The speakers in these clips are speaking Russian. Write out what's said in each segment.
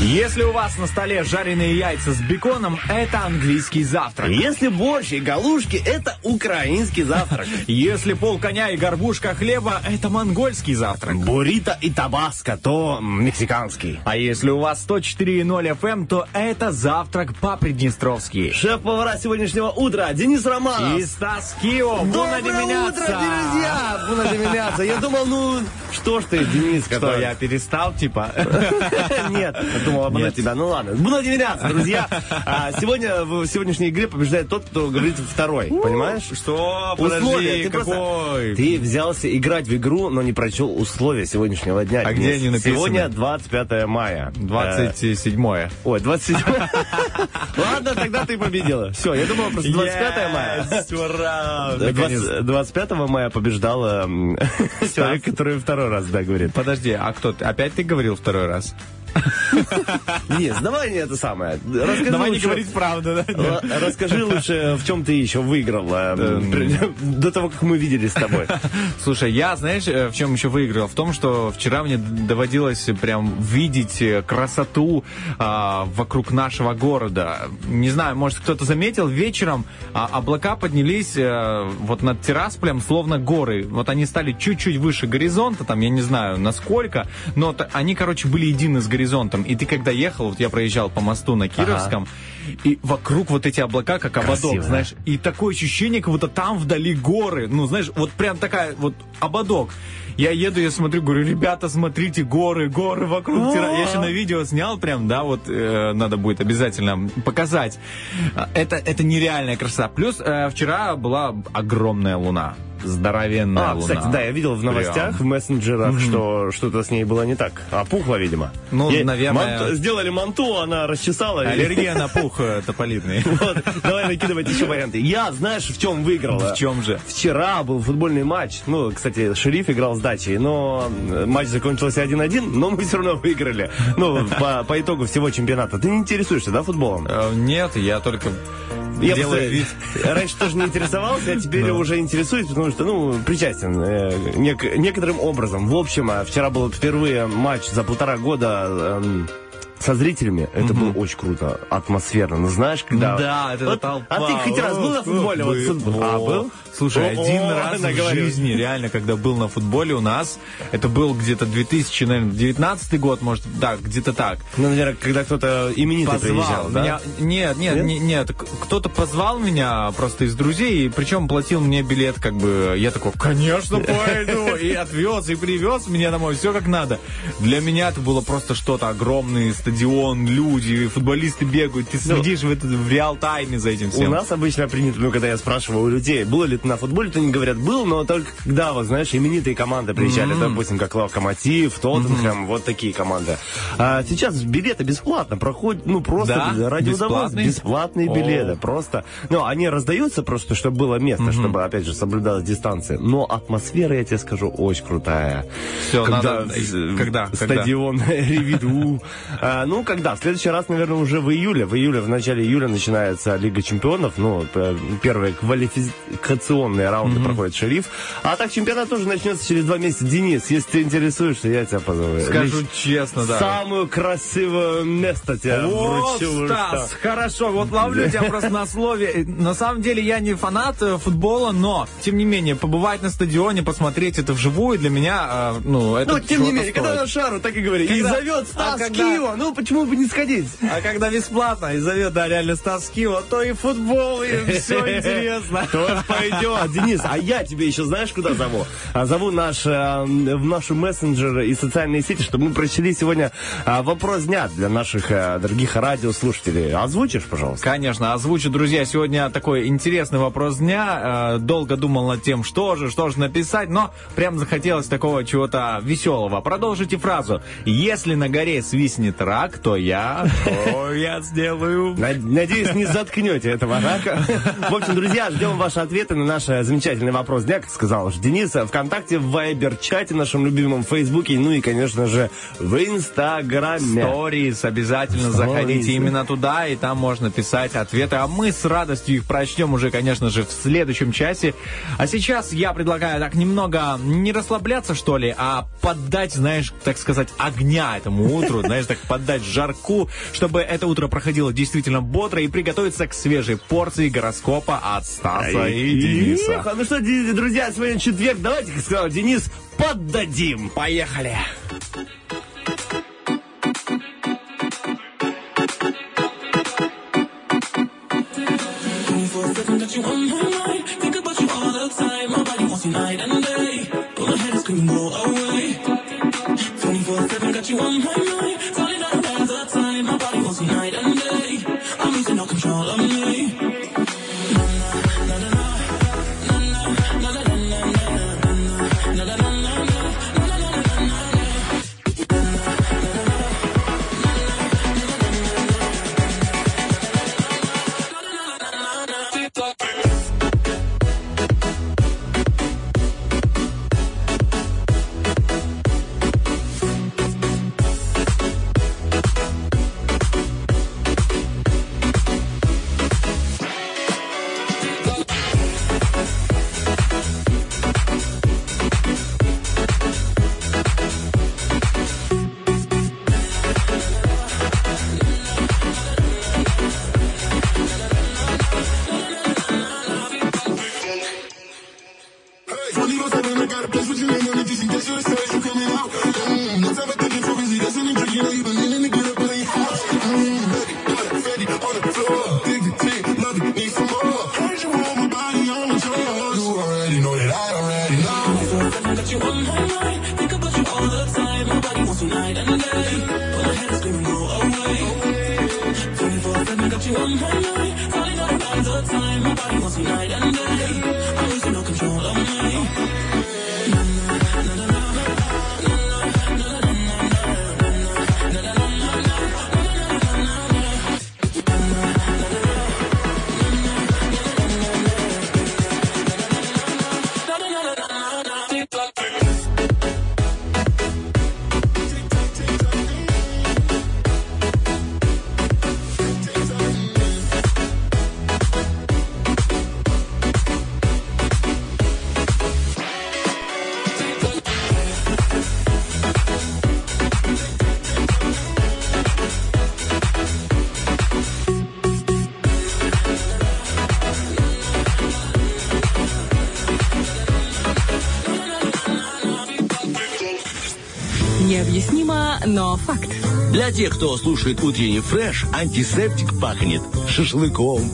Если у вас на столе жареные яйца с беконом, это английский завтрак. Если борщ и галушки, это украинский завтрак. Если пол коня и горбушка хлеба, это монгольский завтрак. Буррито и табаско, то мексиканский. А если у вас 104.0 FM, то это завтрак по-приднестровски. Шеф-повара сегодняшнего утра Денис Романов. И Стас Кио, Доброе утро, друзья! Буна Деминяца. Я думал, ну, что ж ты, Денис, Что, который... я перестал, типа? Нет, думал обмануть Нет. тебя. Ну ладно. Буна Деминяца, друзья. А, Сегодня в сегодняшней игре побеждает тот, кто говорит второй. Понимаешь? Что? Условия. Подожди, Ты, просто- какой? ты взялся играть в игру, но не прочел условия сегодняшнего дня. А Денис. где они написаны? Сегодня 25 мая. Э, 27 Ой, 27 Ладно, тогда ты победила. Все, я думал, просто 25 мая. Ура! 20 25 мая побеждала человек, который второй раз, да, говорит. Подожди, а кто? ты? Опять ты говорил второй раз? Нет, давай не это самое. Расскажи Давай не лучше- говорить правду, да? Расскажи лучше, в чем ты еще выиграл э, до того, как мы виделись с тобой. Слушай, я, знаешь, э, в чем еще выиграл? В том, что вчера мне доводилось прям видеть э, красоту а, вокруг нашего города. Не знаю, может, кто-то заметил, вечером а, облака поднялись э, вот над Тирасполем, словно горы. Вот они стали чуть-чуть выше горизонта, там, я не знаю, насколько, но они, короче, были едины с горизонтом. И ты, когда ехал, вот я проезжал по мосту на Кировском, и вокруг вот эти облака, как ободок, Красиво, знаешь, и такое ощущение, как будто там вдали горы. Ну, знаешь, вот прям такая вот ободок. Я еду, я смотрю, говорю, ребята, смотрите, горы, горы вокруг. Тира». Я еще на видео снял прям, да, вот э, надо будет обязательно показать. А, Это, это нереальная красота. Плюс э, вчера была огромная луна. Здоровенная А, луна. кстати, да, я видел в новостях, в Прям. мессенджерах, что что-то с ней было не так. Опухла, видимо. Ну, Ей наверное- манту- Сделали манту, она расчесала. Аллергия на пух э, тополиный. Вот, давай накидывать еще варианты. Я, знаешь, в чем выиграла? В чем же? Вчера был футбольный матч. Ну, кстати, шериф играл с дачей, но э, матч закончился 1-1, но мы все равно выиграли. Ну, по, по итогу всего чемпионата. Ты не интересуешься, да, футболом? Э, Нет, я только Я делаю просто вид. раньше тоже не интересовался, а теперь Да. уже интересуюсь, потому что, ну, причастен э, нек- некоторым образом. В общем, а вчера был впервые матч за полтора года эм, со зрителями. Это было очень круто, атмосферно. Ну, знаешь, когда... Да, это Вот, толпа. А ты хоть раз был на футболе? Вот футбол- А, был? Слушай, О, один раз в наговорил. жизни, реально, когда был на футболе у нас, это был где-то 2019 год, может, да, где-то так. Ну, наверное, когда кто-то именитый Позвал приезжал, да? меня. Нет, нет, Нет? не- нет, кто-то позвал меня просто из друзей, и причем платил мне билет, как бы, я такой, конечно, пойду, и отвез, и привез меня домой, все как надо. Для меня это было просто что-то, стадион, люди, футболисты бегают, ты следишь в, это, в реал-тайме за этим У всем. нас обычно принято, ну, когда я спрашиваю у людей, было ли ты на футболе, то они говорят, был, но только когда, вот, знаешь, именитые команды приезжали, допустим, как Локомотив, Тоттенхэм, вот такие команды. А сейчас билеты бесплатно проходят, ну, просто Да? ради удовольствия. Бесплатные? О. билеты, просто. Ну, они раздаются просто, чтобы было место, чтобы, опять же, соблюдалась дистанция. Но атмосфера, я тебе скажу, очень крутая. Всё, когда, надо- когда? Когда? Стадион Ревиду. А, Ну, когда? В следующий раз, наверное, уже в июле. В июле, в начале июля начинается Лига Чемпионов. Ну, п- первые квалификационные раунды проходит шериф. А так чемпионат тоже начнется через два месяца. Денис, если ты интересуешься, я тебя позову. Скажу Лично. честно, да. Самое красивое место тебе Вот, вручу. Стас, что- хорошо, вот ловлю тебя просто на слове. На самом деле я не фанат э, футбола, но, тем не менее, побывать на стадионе, посмотреть это вживую для меня, э, ну, это Ну, тем не менее, когда на шару, так и говори. И зовет а Стас когда- Киева. Ну, почему бы не сходить? А когда бесплатно и зовет, да, реально с тоски, вот то и футбол, и все интересно. То пойдет. Денис, а я тебе еще знаешь, куда зову? А, зову наш, э, в наши мессенджеры и социальные сети, чтобы мы прочли сегодня а, вопрос дня для наших э, дорогих радиослушателей. Озвучишь, пожалуйста? Конечно, озвучу, друзья, сегодня такой интересный вопрос дня. Э, долго думал над тем, что же, что же написать, но прям захотелось такого чего-то веселого. Продолжите фразу. Если на горе свистнет рак, то я... Что я сделаю? Надеюсь, не заткнете этого рака. В общем, друзья, ждем ваши ответы на наш замечательный вопрос дня, как сказал уж Денис, ВКонтакте, в Вайбер-чате, нашем любимом Фейсбуке, ну и, конечно же, в Инстаграме. Сторис, обязательно Stories. заходите именно туда, и там можно писать ответы, а мы с радостью их прочтем уже, конечно же, в следующем часе. А сейчас я предлагаю так немного не расслабляться, что ли, а поддать, знаешь, так сказать, огня этому утру, знаешь, так поддать жарку, чтобы это утро проходило действительно бодро и приготовиться к свежей порции гороскопа от Стаса и Дениса. Ну что, друзья, сегодня четверг, давайте, как сказал Денис, поддадим. Поехали! Think about you all the time. My body wants you night and но факт. Для тех, кто слушает утренний фреш, антисептик пахнет шашлыком.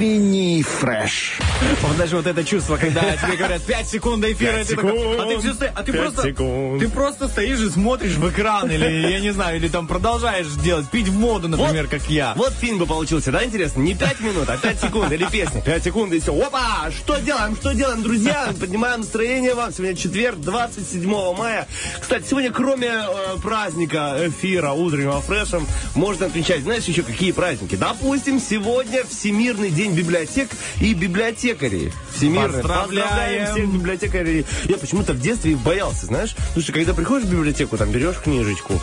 Утренний фреш. Вот даже вот это чувство, когда тебе говорят 5 секунд до эфира, ты такой, а ты все стоишь, а ты просто, секунд. ты просто стоишь и смотришь в экран, или, я не знаю, или там продолжаешь делать, пить в моду, например, как я. Вот фильм бы получился, да, интересно? Не 5 минут, а 5 секунд или песня. 5 секунд и все. Опа! Что делаем? Что делаем, друзья? Поднимаем настроение вам. Сегодня четверг, 27 мая. Кстати, сегодня кроме э, праздника эфира утреннего фрешем можно отмечать, знаешь, еще какие праздники? Допустим, сегодня Всемирный день библиотек и библиотекарей. Всемирный. Поздравляем. всех библиотекарей. Я почему-то в детстве боялся, знаешь? Что когда приходишь в библиотеку, там берешь книжечку,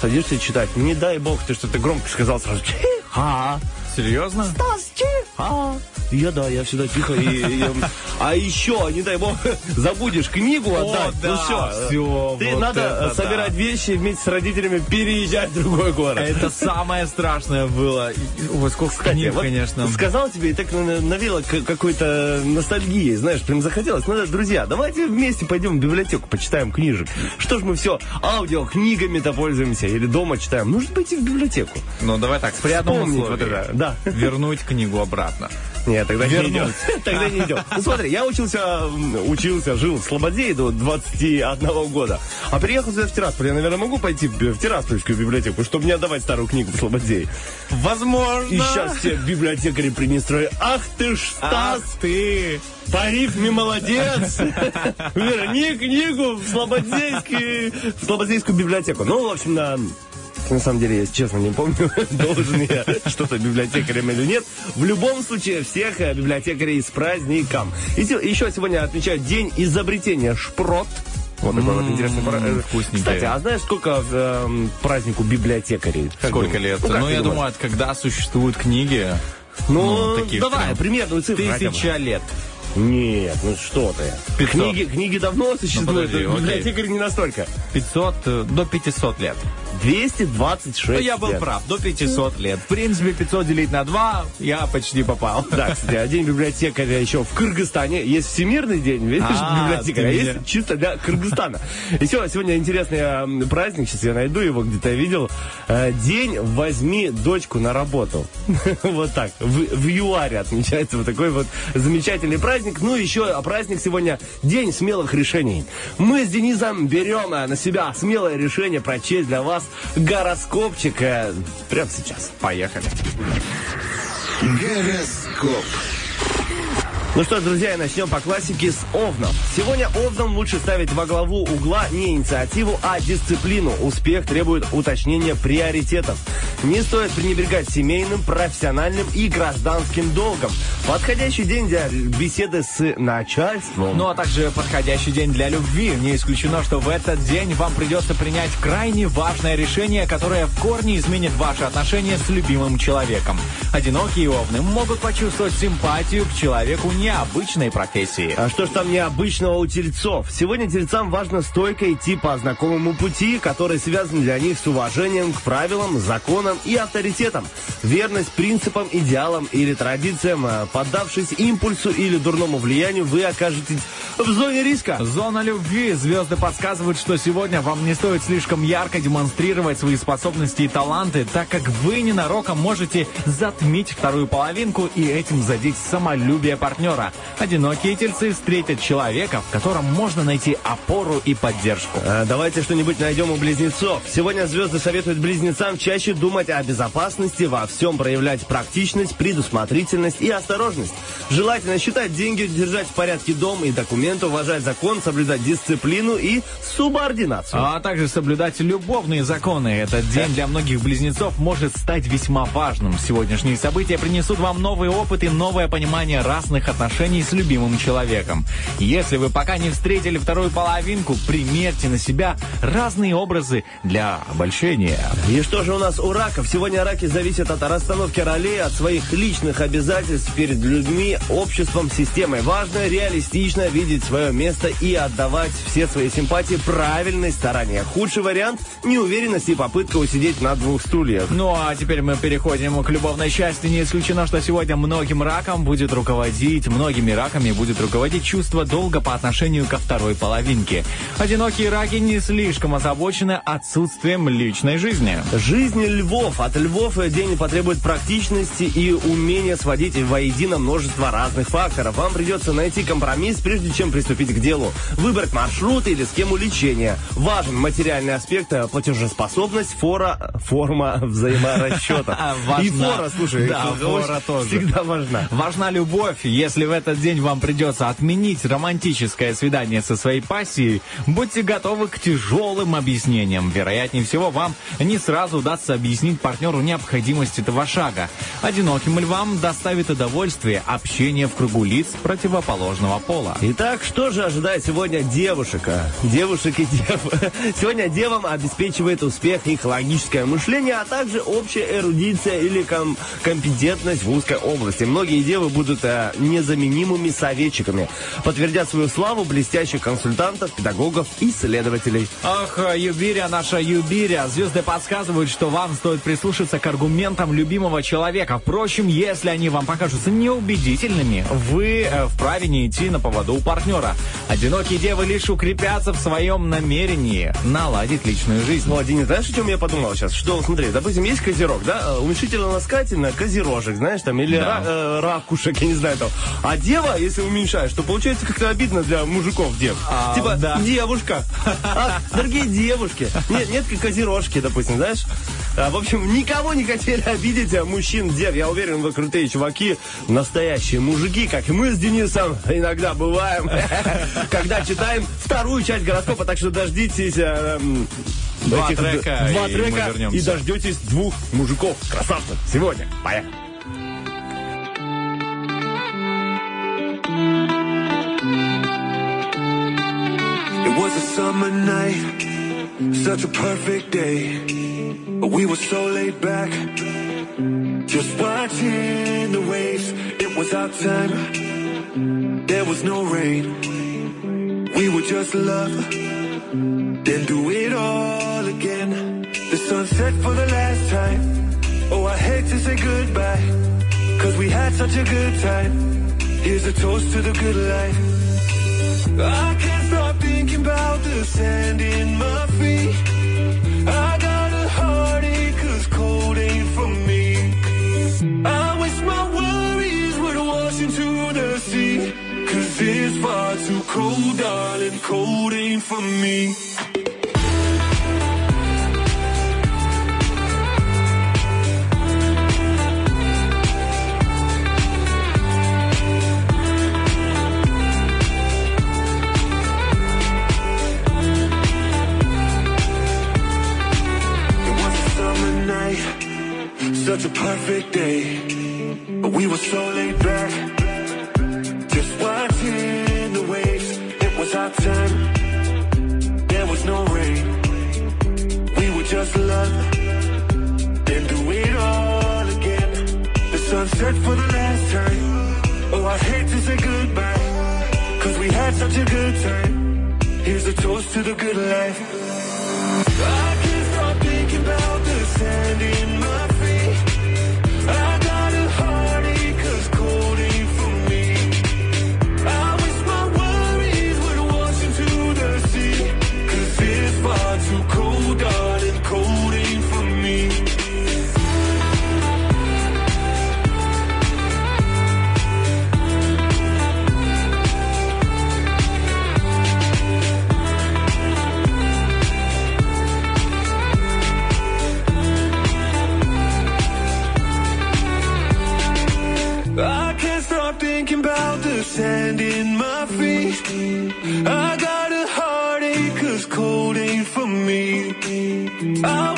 садишься читать. Не дай бог, ты что-то громко сказал сразу. Чиха. Серьезно? Стас, чиха. Я да, я всегда тихо. И, и, а еще, не дай бог, забудешь книгу отдать. да, ну все, всё, ты вот надо это собирать да. вещи вместе с родителями, переезжать в другой город. Это самое страшное было. И- Ой, сколько Кстати, книг, вот конечно. Сказал тебе и так на- навело какой-то ностальгии, знаешь, прям захотелось. Надо, друзья, давайте вместе пойдем в библиотеку, почитаем книжек. Что ж мы все аудио книгами-то пользуемся или дома читаем? Нужно пойти в библиотеку. Ну, давай так, при одном условии. вот это, да. Вернуть книгу обратно. Нет, тогда не Вернуть. идем. Тогда не идем. Ну смотри, я учился, учился, жил в Слободее до 21 года. А приехал сюда в Тирасполь. Я, наверное, могу пойти в Тираспольскую библиотеку, чтобы не отдавать старую книгу в Слободее. Возможно. И сейчас все библиотекари принестрою. Ах ты ж, Ах Стас, ты. по рифме молодец. Верни книгу в Слободейский, в Слободейскую библиотеку. Ну, в общем, на на самом деле, я честно не помню, должен я что-то библиотекарем или нет. В любом случае, всех э, библиотекарей с праздником. И еще сегодня отмечают День изобретения шпрот. Вот такой вот интересный пра- э. Кстати, а знаешь, сколько эм, празднику библиотекарей? Как Сколько думаешь? лет? Ну, Ну, я думаешь? думаю, от когда существуют книги? Ну, таких давай, прям примерную цифру. Тысяча лет. Нет, ну что ты. 500. Книги, книги давно существуют, подожди, окей. библиотекарь не настолько. 500, э, до 500 лет. 226 Ну, я был лет. прав, до 500 лет. В принципе, 500 делить на 2, я почти попал. Да, кстати, а день библиотекаря еще в Кыргызстане. Есть всемирный день, видишь, А, библиотекаря, а есть чисто для Кыргызстана. Еще сегодня интересный м, праздник, сейчас я найду его, где-то видел. Э, День «Возьми дочку на работу». Вот так, в, в ЮАРе отмечается вот такой вот замечательный праздник. Ну, еще праздник сегодня День смелых решений. Мы с Денисом берем э, на себя смелое решение прочесть для вас гороскопчик э, прямо сейчас. Поехали. Гороскоп. Ну что ж, друзья, и начнем по классике с Овнов. Сегодня Овнам лучше ставить во главу угла не инициативу, а дисциплину. Успех требует уточнения приоритетов. Не стоит пренебрегать семейным, профессиональным и гражданским долгом. Подходящий день для беседы с начальством. Ну а также подходящий день для любви. Не исключено, что в этот день вам придется принять крайне важное решение, которое в корне изменит ваши отношения с любимым человеком. Одинокие овны могут почувствовать симпатию к человеку необычной профессии. А что ж там необычного у тельцов? Сегодня тельцам важно стойко идти по знакомому пути, который связан для них с уважением к правилам, законам и авторитетам. Верность принципам, идеалам или традициям, а, поддавшись импульсу или дурному влиянию, вы окажетесь в зоне риска. Зона любви. Звезды подсказывают, что сегодня вам не стоит слишком ярко демонстрировать свои способности и таланты, так как вы ненароком можете затмить вторую половинку и этим задеть самолюбие партнера. Одинокие тельцы встретят человека, в котором можно найти опору и поддержку. А, Давайте что-нибудь найдем у близнецов. Сегодня звезды советуют близнецам чаще думать о безопасности, во всем проявлять практичность, предусмотрительность и осторожность. Желательно считать деньги, держать в порядке дом и документы, уважать закон, соблюдать дисциплину и субординацию. А также соблюдать любовные законы. Этот день для многих близнецов может стать весьма важным. Сегодняшние события принесут вам новый опыт и новое понимание разных отношений с любимым человеком. Если вы пока не встретили вторую половинку, примерьте на себя разные образы для обольщения. И что же у нас у раков? Сегодня раки зависят от расстановки ролей, от своих личных обязательств перед людьми, обществом, системой. Важно реалистично видеть свое место и отдавать все свои симпатии правильной стороне. Худший вариант – неуверенность и попытка усидеть на двух стульях. Ну а теперь мы переходим к любовной части. Не исключено, что сегодня многим ракам будет руководить многими раками будет руководить чувство долга по отношению ко второй половинке. Одинокие раки не слишком озабочены отсутствием личной жизни. Жизнь львов. От львов день потребует практичности и умения сводить воедино множество разных факторов. Вам придется найти компромисс, прежде чем приступить к делу. Выбрать маршрут или схему лечения. Важен материальный аспект, э, платежеспособность, фора, форма взаиморасчета. И фора, слушай, фора тоже. всегда важна. Важна любовь. Если в этот день вам придется отменить романтическое свидание со своей пассией, будьте готовы к тяжелым объяснениям. Вероятнее всего, вам не сразу удастся объяснить партнеру необходимость этого шага. Одиноким львам доставит удовольствие общение в кругу лиц противоположного пола. Итак, что же ожидает сегодня девушек? а? Девушек и дев. Сегодня девам обеспечивает успех их логическое мышление, а также общая эрудиция или ком- компетентность в узкой области. Многие девы будут э, незаменимыми советчиками, подтвердят свою славу блестящих консультантов, педагогов и исследователей. Ах, Юбиря, наша Юбиря, звезды подсказывают, что вам стоит прислушаться к аргументам любимого человека. Впрочем, если они вам покажутся неубедительными, вы э, вправе не идти на поводу у партнера. Одинокие девы лишь укрепятся в своем намерении наладить личную жизнь. Ну, Денис, знаешь, о чем я подумал сейчас? Что, смотри, допустим, есть козерог, да? э, Уменьшительно-ласкательно козерожек, знаешь, там, или Да. ра- э, ракушек, я не знаю, там. А дева, если уменьшаешь, то получается как-то обидно для мужиков дев. А, типа, да. девушка. А, дорогие девушки. Нет, нет, как козерожки, допустим, знаешь? А, в общем, никого не хотели обидеть а, мужчин, дев. Я уверен, вы крутые чуваки, настоящие мужики, как и мы с Денисом иногда бываем, когда читаем вторую часть гороскопа, так что дождитесь м, Два трека, два и трека и дождетесь двух мужиков, красавцев, сегодня. Поехали. Summer night, such a perfect day. We were so laid back, just watching the waves. It was our time, there was no rain. We would just love, then do it all again. The sunset for the last time. Oh, I hate to say goodbye, cause we had such a good time. Here's a toast to the good life. I can't the sand in my feet. I got a heartache cause cold ain't for me. I wish my worries would wash into the sea. Cause it's far too cold, darling, cold ain't for me. Such a perfect day. But we were so laid back, just watching the waves. It was our time, there was no rain. We were just love, then do it all again. The sunset for the last time. Oh, I hate to say goodbye, cause we had such a good time. Here's a toast to the good life. I can't stop thinking about the sand in Oh.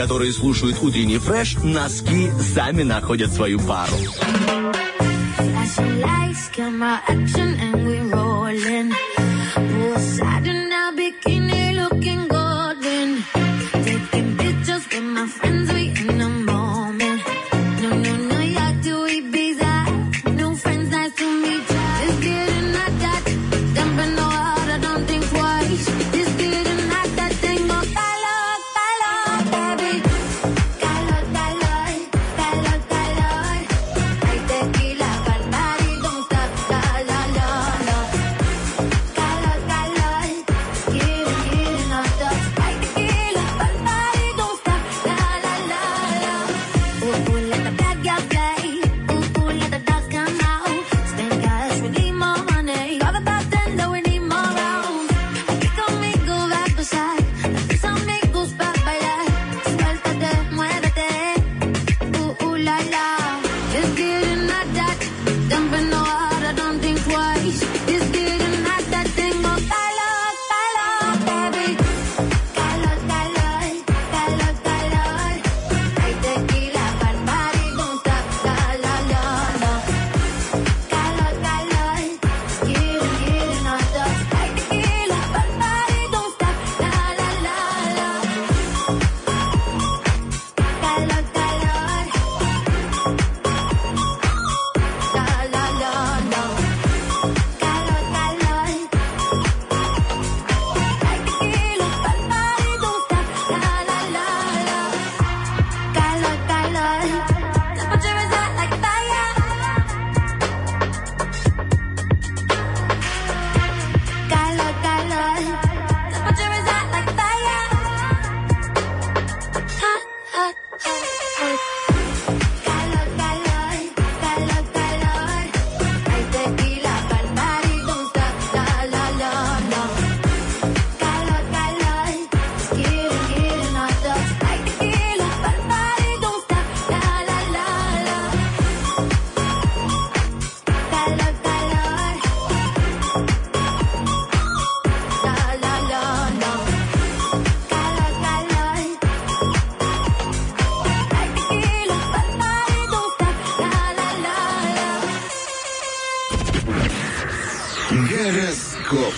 Которые слушают утренний фреш, носки сами находят свою пару. Гороскоп.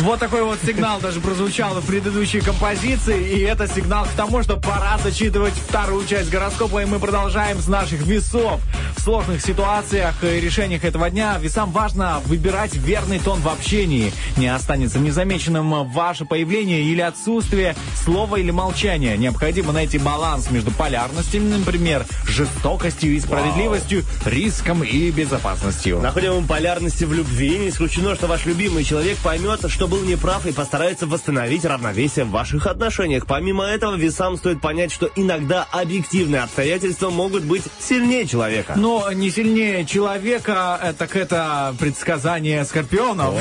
Вот такой вот сигнал даже прозвучал в предыдущей композиции, и это сигнал к тому, что пора зачитывать вторую часть гороскопа, и мы продолжаем с наших весов. В сложных ситуациях и решениях этого дня весам важно выбирать верный тон в общении. Не останется незамеченным ваше появление или отсутствие слова или молчания. Необходимо найти баланс между полярностями, например, жестокостью и справедливостью, риском и безопасностью. Находим полярности в любви. Не исключено, что ваш любимый человек поймет, что был неправ и постарается восстановить равновесие в ваших отношениях. Помимо этого, весам стоит понять, что иногда объективные обстоятельства могут быть сильнее человека. Но не сильнее человека, э, так это предсказание скорпионов.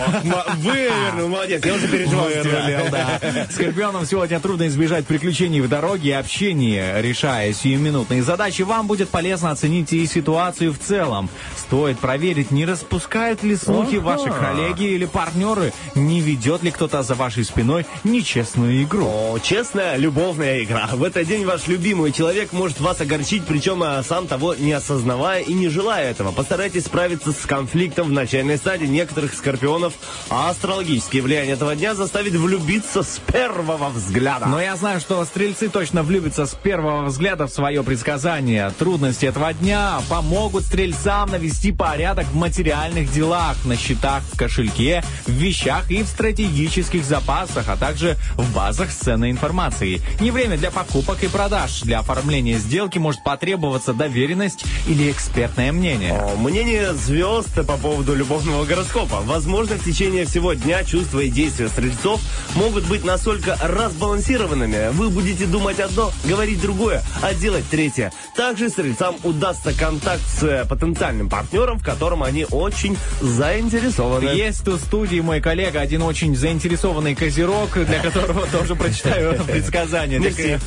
Вывернул, молодец, я уже переживал. Выстрелил, да. Скорпионам сегодня трудно избежать приключений в дороге и общении. Решая сиюминутные задачи, вам будет полезно оценить и ситуацию в целом. Стоит проверить, не распускают ли слухи ваши коллеги или партнеры, не ведет ли кто-то за вашей спиной нечестную игру. О, честная любовная игра. В этот день ваш любимый человек может вас огорчить, причем а, сам того не осознавая и не желая этого. Постарайтесь справиться с конфликтом в начальной стадии некоторых скорпионов, а астрологические влияния этого дня заставит влюбиться с первого взгляда. Но я знаю, что стрельцы точно влюбятся с первого взгляда в свое предсказание. Трудности этого дня помогут стрельцам навести порядок в материальных делах, на счетах, в кошельке, в вещах и в стратегических запасах, а также в базах ценной информацией. Не время для покупок и продаж. Для оформления сделки может потребоваться доверенность или экспертное мнение. Мнение звезд по поводу любовного гороскопа. Возможно, в течение всего дня чувства и действия стрельцов могут быть настолько разбалансированными. Вы будете думать одно, говорить другое, а делать третье. Также стрельцам удастся контакт с э, потенциальным партнером, в котором они очень заинтересованы. Есть тут в студии мой коллега, один очень заинтересованный козерог, для которого тоже прочитаю предсказание.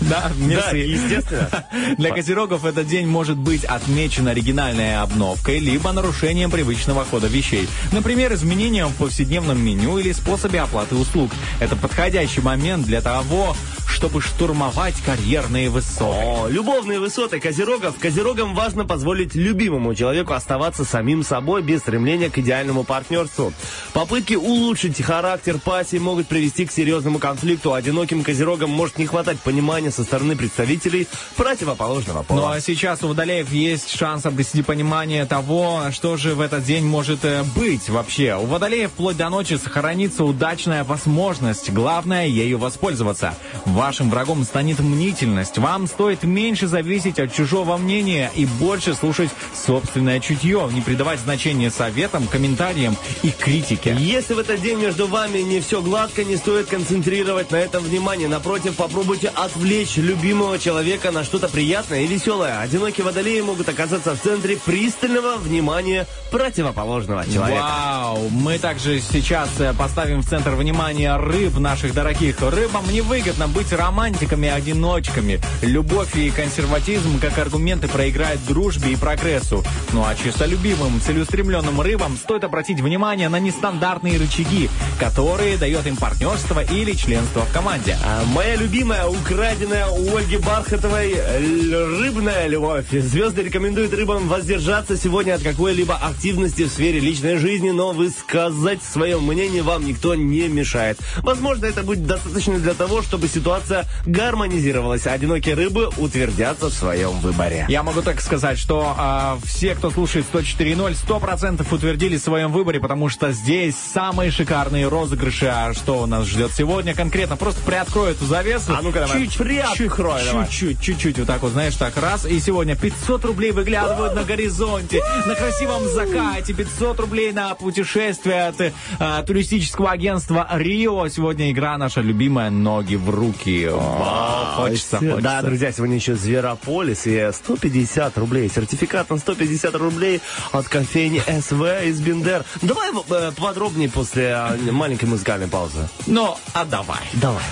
Да, Да, естественно. Для козерогов этот день может быть отмечен оригинальной обновкой, либо нарушением привычного хода вещей. Например, изменением в повседневном меню или способе оплаты услуг. Это подходящий момент для того, чтобы штурмовать карьерные высоты. О, любовные высоты козерогов. Козерогам важно позволить любимому человеку оставаться самим собой без стремления к идеальному партнерству. Попытки улучшить характер пассии могут привести к серьезному конфликту. Одиноким козерогам может не хватать понимания со стороны представителей противоположного Ну пола. а сейчас у водолеев есть шанс обрести понимание того, что же в этот день может э, быть вообще. У водолеев вплоть до ночи сохранится удачная возможность. Главное ею воспользоваться. Вашим врагом станет мнительность. Вам стоит меньше зависеть от чужого мнения и больше слушать собственное чутье, не придавать значения советам, комментариям и критике. Если в этот день между вами не все гладко, не стоит концентрировать на этом внимание. Напротив, попробуйте отвлечь любимого человека на что-то приятное и веселое. Одинокие водолеи могут оказаться в центре пристального внимания противоположного человека. Вау! Мы также сейчас э, поставим в центр внимания рыб наших дорогих. Рыбам невыгодно быть романтиками-одиночками. Любовь и консерватизм как аргументы проиграют дружбе и прогрессу. Ну а честолюбивым, целеустремленным рыбам стоит обратить внимание на нестандартные рычаги, которые дает им партнерство или членство в команде. А моя любимая, украденная у Ольги Бархатовой рыбная любовь. Звезды рекомендуют рыбам воздержаться сегодня от какой-либо активности в сфере личной жизни, но высказать свое мнение вам никто не мешает. Возможно, это будет достаточно для того, чтобы ситуация гармонизировалась. а Одинокие рыбы утвердятся в своем выборе. Я могу так сказать, что а, все, кто слушает 104.0, 100% утвердили в своем выборе, потому что здесь самые шикарные розыгрыши. А что нас ждет сегодня конкретно? Просто приоткрою эту завесу. А ну-ка давай, приоткрой давай. Чуть-чуть, чуть-чуть, вот так вот, знаешь, так раз. И сегодня 500 рублей выглядывают на горизонте, на красивом закате, 500 рублей на путешествие от а, туристического агентства Рио. Сегодня игра наша любимая «Ноги в руки». О, Хочется, хочется. Да, друзья, сегодня еще Зверополис и 150 рублей. Сертификат на 150 рублей от кофейни СВ из Бендер. Давай э, подробнее после э, маленькой музыкальной паузы. Ну, а давай. Давай.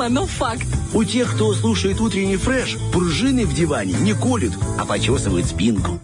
Необъяснимо, но факт. У тех, кто слушает утренний фреш, пружины в диване не колют, а почесывают спинку.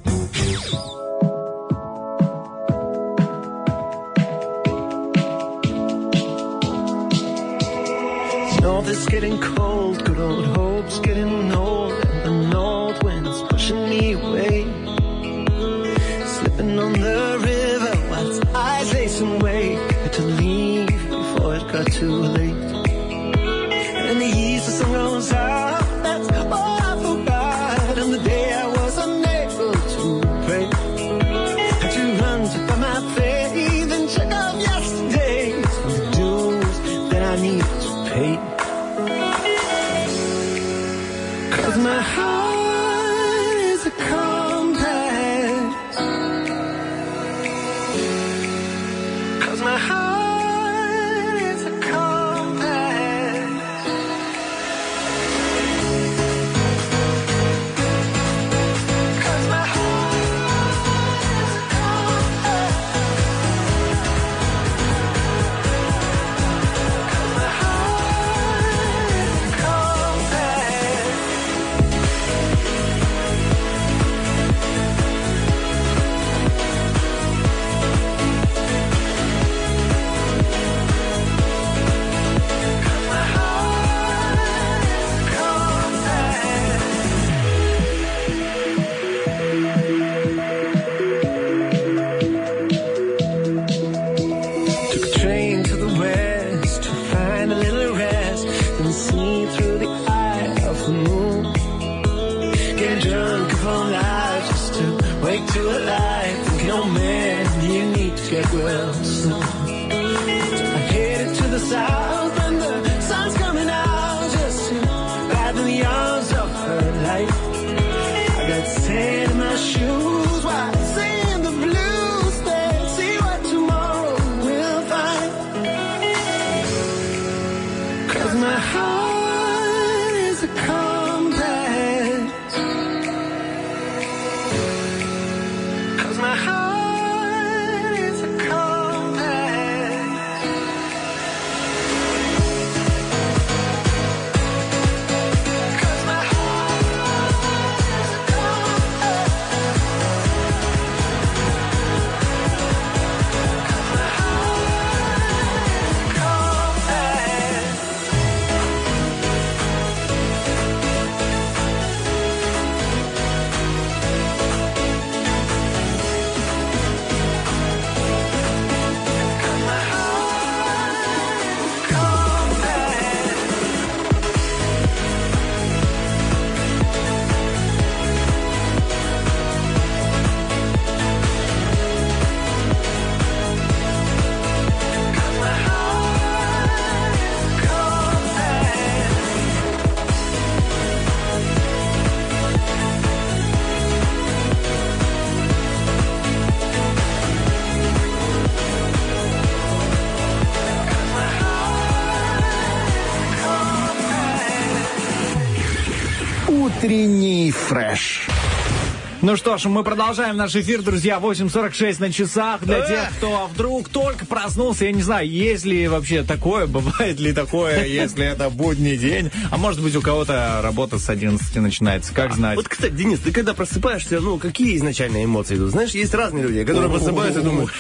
Ну что ж, мы продолжаем наш эфир, друзья. 8.46 на часах. Для тех, кто вдруг только проснулся, я не знаю, есть ли вообще такое, бывает ли такое, если это будний день. А может быть, у кого-то работа с 11 начинается, как знать. Вот, кстати, Денис, ты когда просыпаешься, ну, какие изначальные эмоции идут? Знаешь, есть разные люди, которые просыпаются и думают,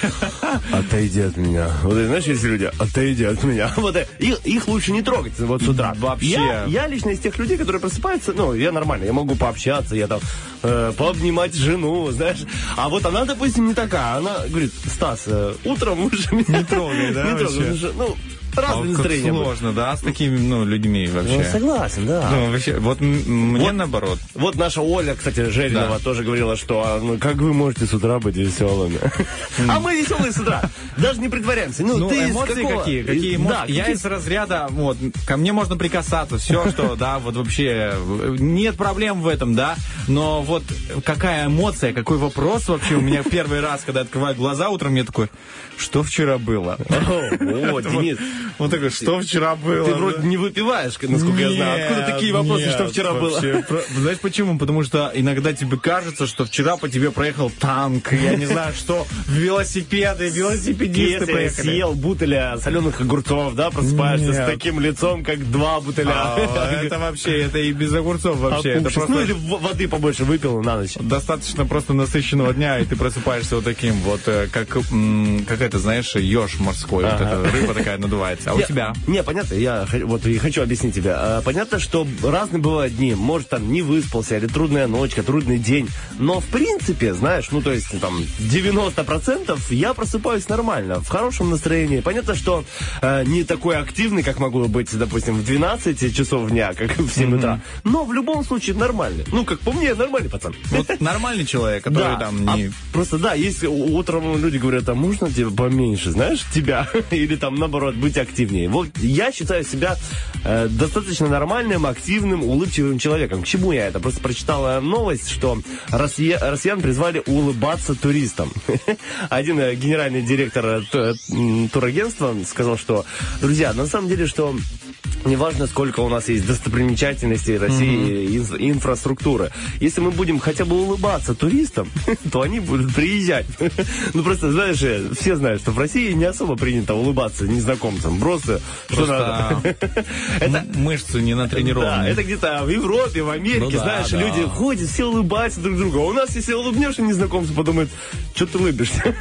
отойди от меня. Вот, знаешь, есть люди, отойди от меня. Вот, э, их, лучше не трогать вот с утра. Вообще. Я лично из тех людей, которые просыпаются, ну, я нормально, я могу пообщаться, я там э, пообнимать жену, знаешь. А вот она, допустим, не такая. Она говорит, Стас, э, утром лучше меня Не трогай, да, Не трогай, ну, разные настроения. были. сложно, да, с такими, ну, людьми Ну, вообще. согласен, да. Ну, вообще, вот мне Вот. наоборот. Вот наша Оля, кстати, Жеринова Да. тоже говорила, что а, ну, как вы можете с утра быть веселыми? А мы веселые с утра. Даже не притворяемся. Ну, Ну, ты из эмоции какого- какие? Какие эмоции? Да, Я из разряда, вот, ко мне можно прикасаться, все, что, да, вот вообще, нет проблем в этом, да, но вот какая эмоция, какой вопрос вообще у меня первый раз, когда открываю глаза утром, мне такой, что вчера было? О, Денис, Вот такой, что вчера было? ты вроде не выпиваешь, насколько я знаю. Откуда такие вопросы, что вчера было? Знаешь почему? Потому что иногда тебе кажется, что вчера по тебе проехал танк, я не знаю что, велосипеды, велосипедисты проехали. съел бутыля соленых огурцов, да, просыпаешься с таким лицом, как два бутыля. А, Это вообще, это и без огурцов вообще. Ну или воды побольше выпил на ночь. достаточно просто насыщенного дня, и ты просыпаешься вот таким вот, э, как, м, как это, знаешь, еж морской, вот эта рыба такая надувается. А у Не, тебя? Не, понятно, я вот и хочу объяснить тебе. А, Понятно, что разные бывают дни. Может, там не выспался, или трудная ночка, трудный день. Но, в принципе, знаешь, ну, то есть, там, 90% я просыпаюсь нормально, в хорошем настроении. Понятно, что э, не такой активный, как могу быть, допустим, в 12 часов дня, как в 7 утра. Но в любом случае нормальный. Ну, как по мне, нормальный пацан. Вот нормальный человек, который Да, там а не... просто да, если у- утром люди говорят, а можно тебе поменьше, знаешь, тебя, или там наоборот быть активнее. Вот я считаю себя э, достаточно нормальным, активным, улыбчивым человеком. К чему я это? Просто прочитала новость, что россия- россиян призвали улыбаться туристам. Один э, генеральный директор э, турагентства сказал, что, друзья, на самом деле, что Неважно, сколько у нас есть достопримечательностей России, и инф- инфраструктуры. Если мы будем хотя бы улыбаться туристам, то они будут приезжать. Ну просто, знаешь, э, все знают, что в России не особо принято улыбаться незнакомцам. Просто, что Просто надо. Это, мышцы не натренированы. да, это где-то в Европе, в Америке, Ну да, знаешь, да. люди ходят, все улыбаются друг другу. А у нас, если улыбнешься незнакомцу, подумают, что ты улыбишься.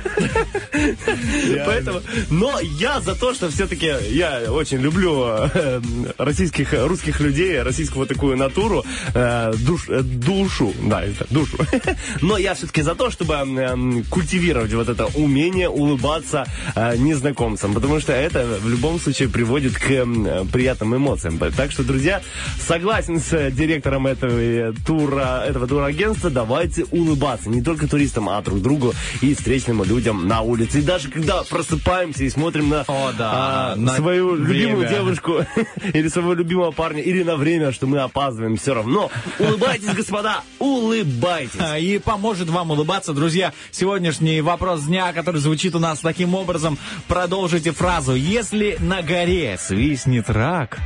Поэтому, но я за то, что все-таки я очень люблю э, российских, русских людей, российскую такую натуру, э, душ- э, душу, да, это, душу. Но я все-таки за то, чтобы э, культивировать вот это умение улыбаться э, незнакомцам, потому что это в любом случае приводит к э, приятным эмоциям. Так что, друзья, согласен с директором этого тура, этого турагентства, давайте улыбаться не только туристам, а друг другу и встречным людям на улице. И даже когда просыпаемся и смотрим на, О, да, а, на свою любимую время. девушку или своего любимого парня, или на время, что мы опаздываем, все равно. Улыбайтесь, господа, улыбайтесь. А, И поможет вам улыбаться, друзья. Сегодняшний вопрос дня, который звучит у нас таким образом. Продолжите фразу. Если на горе свистнет рак,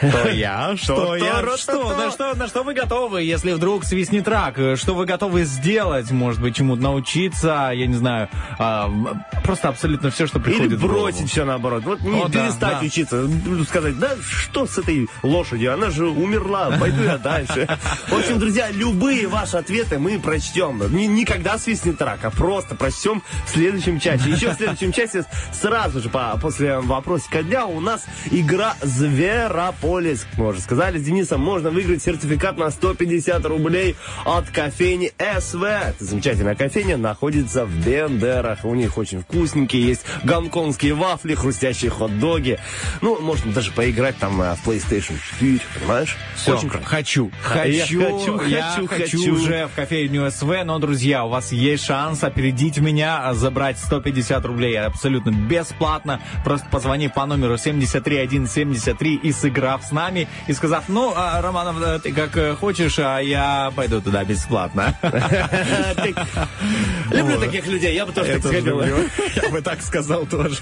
то я, что я, что, на что, на что вы готовы, если вдруг свистнет рак? Что вы готовы сделать? Может быть, чему-то научиться? Я не знаю. а, просто абсолютно все, что Или приходит голову. бросить все наоборот. Вот не перестать учиться. Сказать, да что с этой лошадью? Она же умерла, пойду я дальше. В общем, друзья, любые ваши ответы мы прочтем. Никогда свистнет рак, а просто прочтем в следующем чате. Еще в следующем чате сразу же по, после вопросика дня у нас игра Зверополис. Мы уже сказали с Денисом, можно выиграть сертификат на 150 рублей от кофейни СВ. Это замечательная кофейня, находится в Бендерах. У них очень вкусненькие есть гонконгские вафли, хрустящие хот-доги. Ну, можно даже поиграть там э, в PlayStation 4, понимаешь? Все, Очень хочу, А я хочу, хочу, я хочу, хочу, хочу. уже в кофейню СВ, но, друзья, у вас есть шанс опередить меня, а, забрать 150 рублей абсолютно бесплатно. Просто позвони по номеру 73173 и сыграв с нами, и сказав, ну, а, Романов, э, ты как э, хочешь, а я пойду туда бесплатно. Люблю таких людей, я бы тоже так сходил. Я бы так сказал тоже.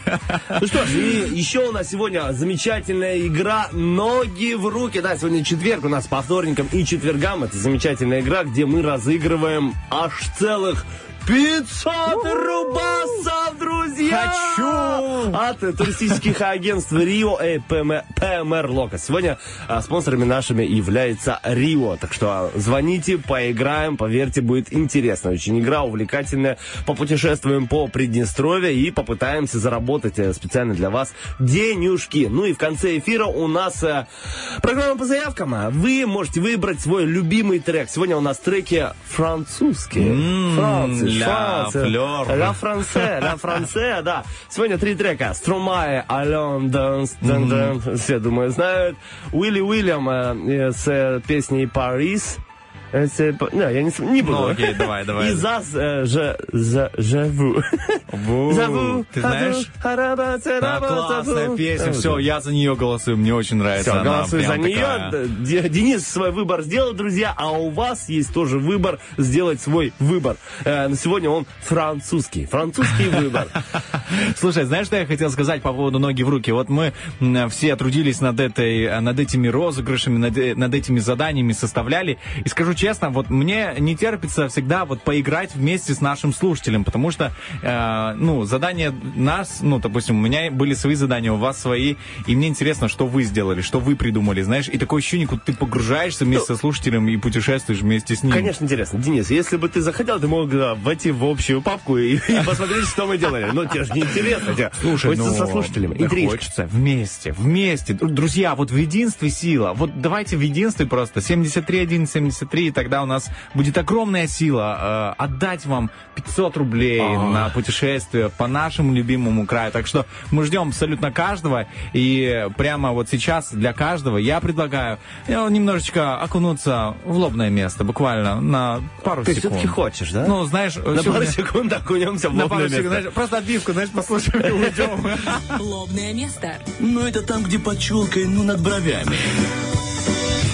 Ну что ж, и еще у нас сегодня замечательная игра «Ноги в руки». Да, сегодня четверг у нас по вторникам и четвергам. Это замечательная игра, где мы разыгрываем аж целых 500 рубасов, друзья! Хочу! От туристических агентств Рио и ПМ- ПМР Лока. Сегодня а, спонсорами нашими является Рио. Так что а, звоните, поиграем. Поверьте, будет интересно. Очень игра увлекательная. Попутешествуем по Приднестровье и попытаемся заработать э, специально для вас денежки. Ну и в конце эфира у нас э, программа по заявкам. Вы можете выбрать свой любимый трек. Сегодня у нас треки французские. Французские. Ля Франция. Флёр. Ля Франце, Ля Франце, да. Сегодня три трека. Струмае, Ален, Данс, Дан, Дан. Все, думаю, знают. Уилли Уильям э, с э, песней «Парис». Э, по- Не, я не, не буду. Ну, окей, давай, давай. ЗАЗ э, же, за, «Живу». Ву, Зову, Ты знаешь? хараба, цараба, классная песня. Э, Все, я за нее голосую. Мне очень нравится. все, она голосуй за нее. Денис свой выбор сделал, друзья, а у вас есть тоже выбор сделать свой выбор. Э, на сегодня он французский. Французский выбор. Слушай, знаешь, что я хотел сказать по поводу ноги в руки? Вот мы все трудились над, этой, над этими розыгрышами, над, э, над этими заданиями, составляли. И скажу честно, вот мне не терпится всегда вот поиграть вместе с нашим слушателем, потому что, э, ну, задания нас, ну, допустим, у меня были свои задания, у вас свои, и мне интересно, что вы сделали, что вы придумали, знаешь, и такое ощущение, как ты погружаешься вместе со слушателем и путешествуешь вместе с ним. Конечно, интересно. Денис, если бы ты захотел, ты мог да, войти в общую папку и, и посмотреть, что мы делали. Но тебе же не интересно. Слушай, ну, со слушателями. Интрижка. хочется вместе, вместе. Дру- Друзья, вот в единстве сила. Вот давайте в единстве просто 73, 73, и тогда у нас будет огромная сила э, отдать вам 500 рублей на путешествие по нашему любимому краю. Так что мы ждем абсолютно каждого. И прямо вот сейчас для каждого я предлагаю э, немножечко окунуться в лобное место, буквально на пару Ты секунд. все-таки хочешь, да? Ну, знаешь, на пару сегодня- секунд окунемся в на лобное пару секунд, место. знаешь, просто отбивку, знаешь, послушаем и уйдем. Лобное место. Ну, это там, где под челкой, ну, над бровями.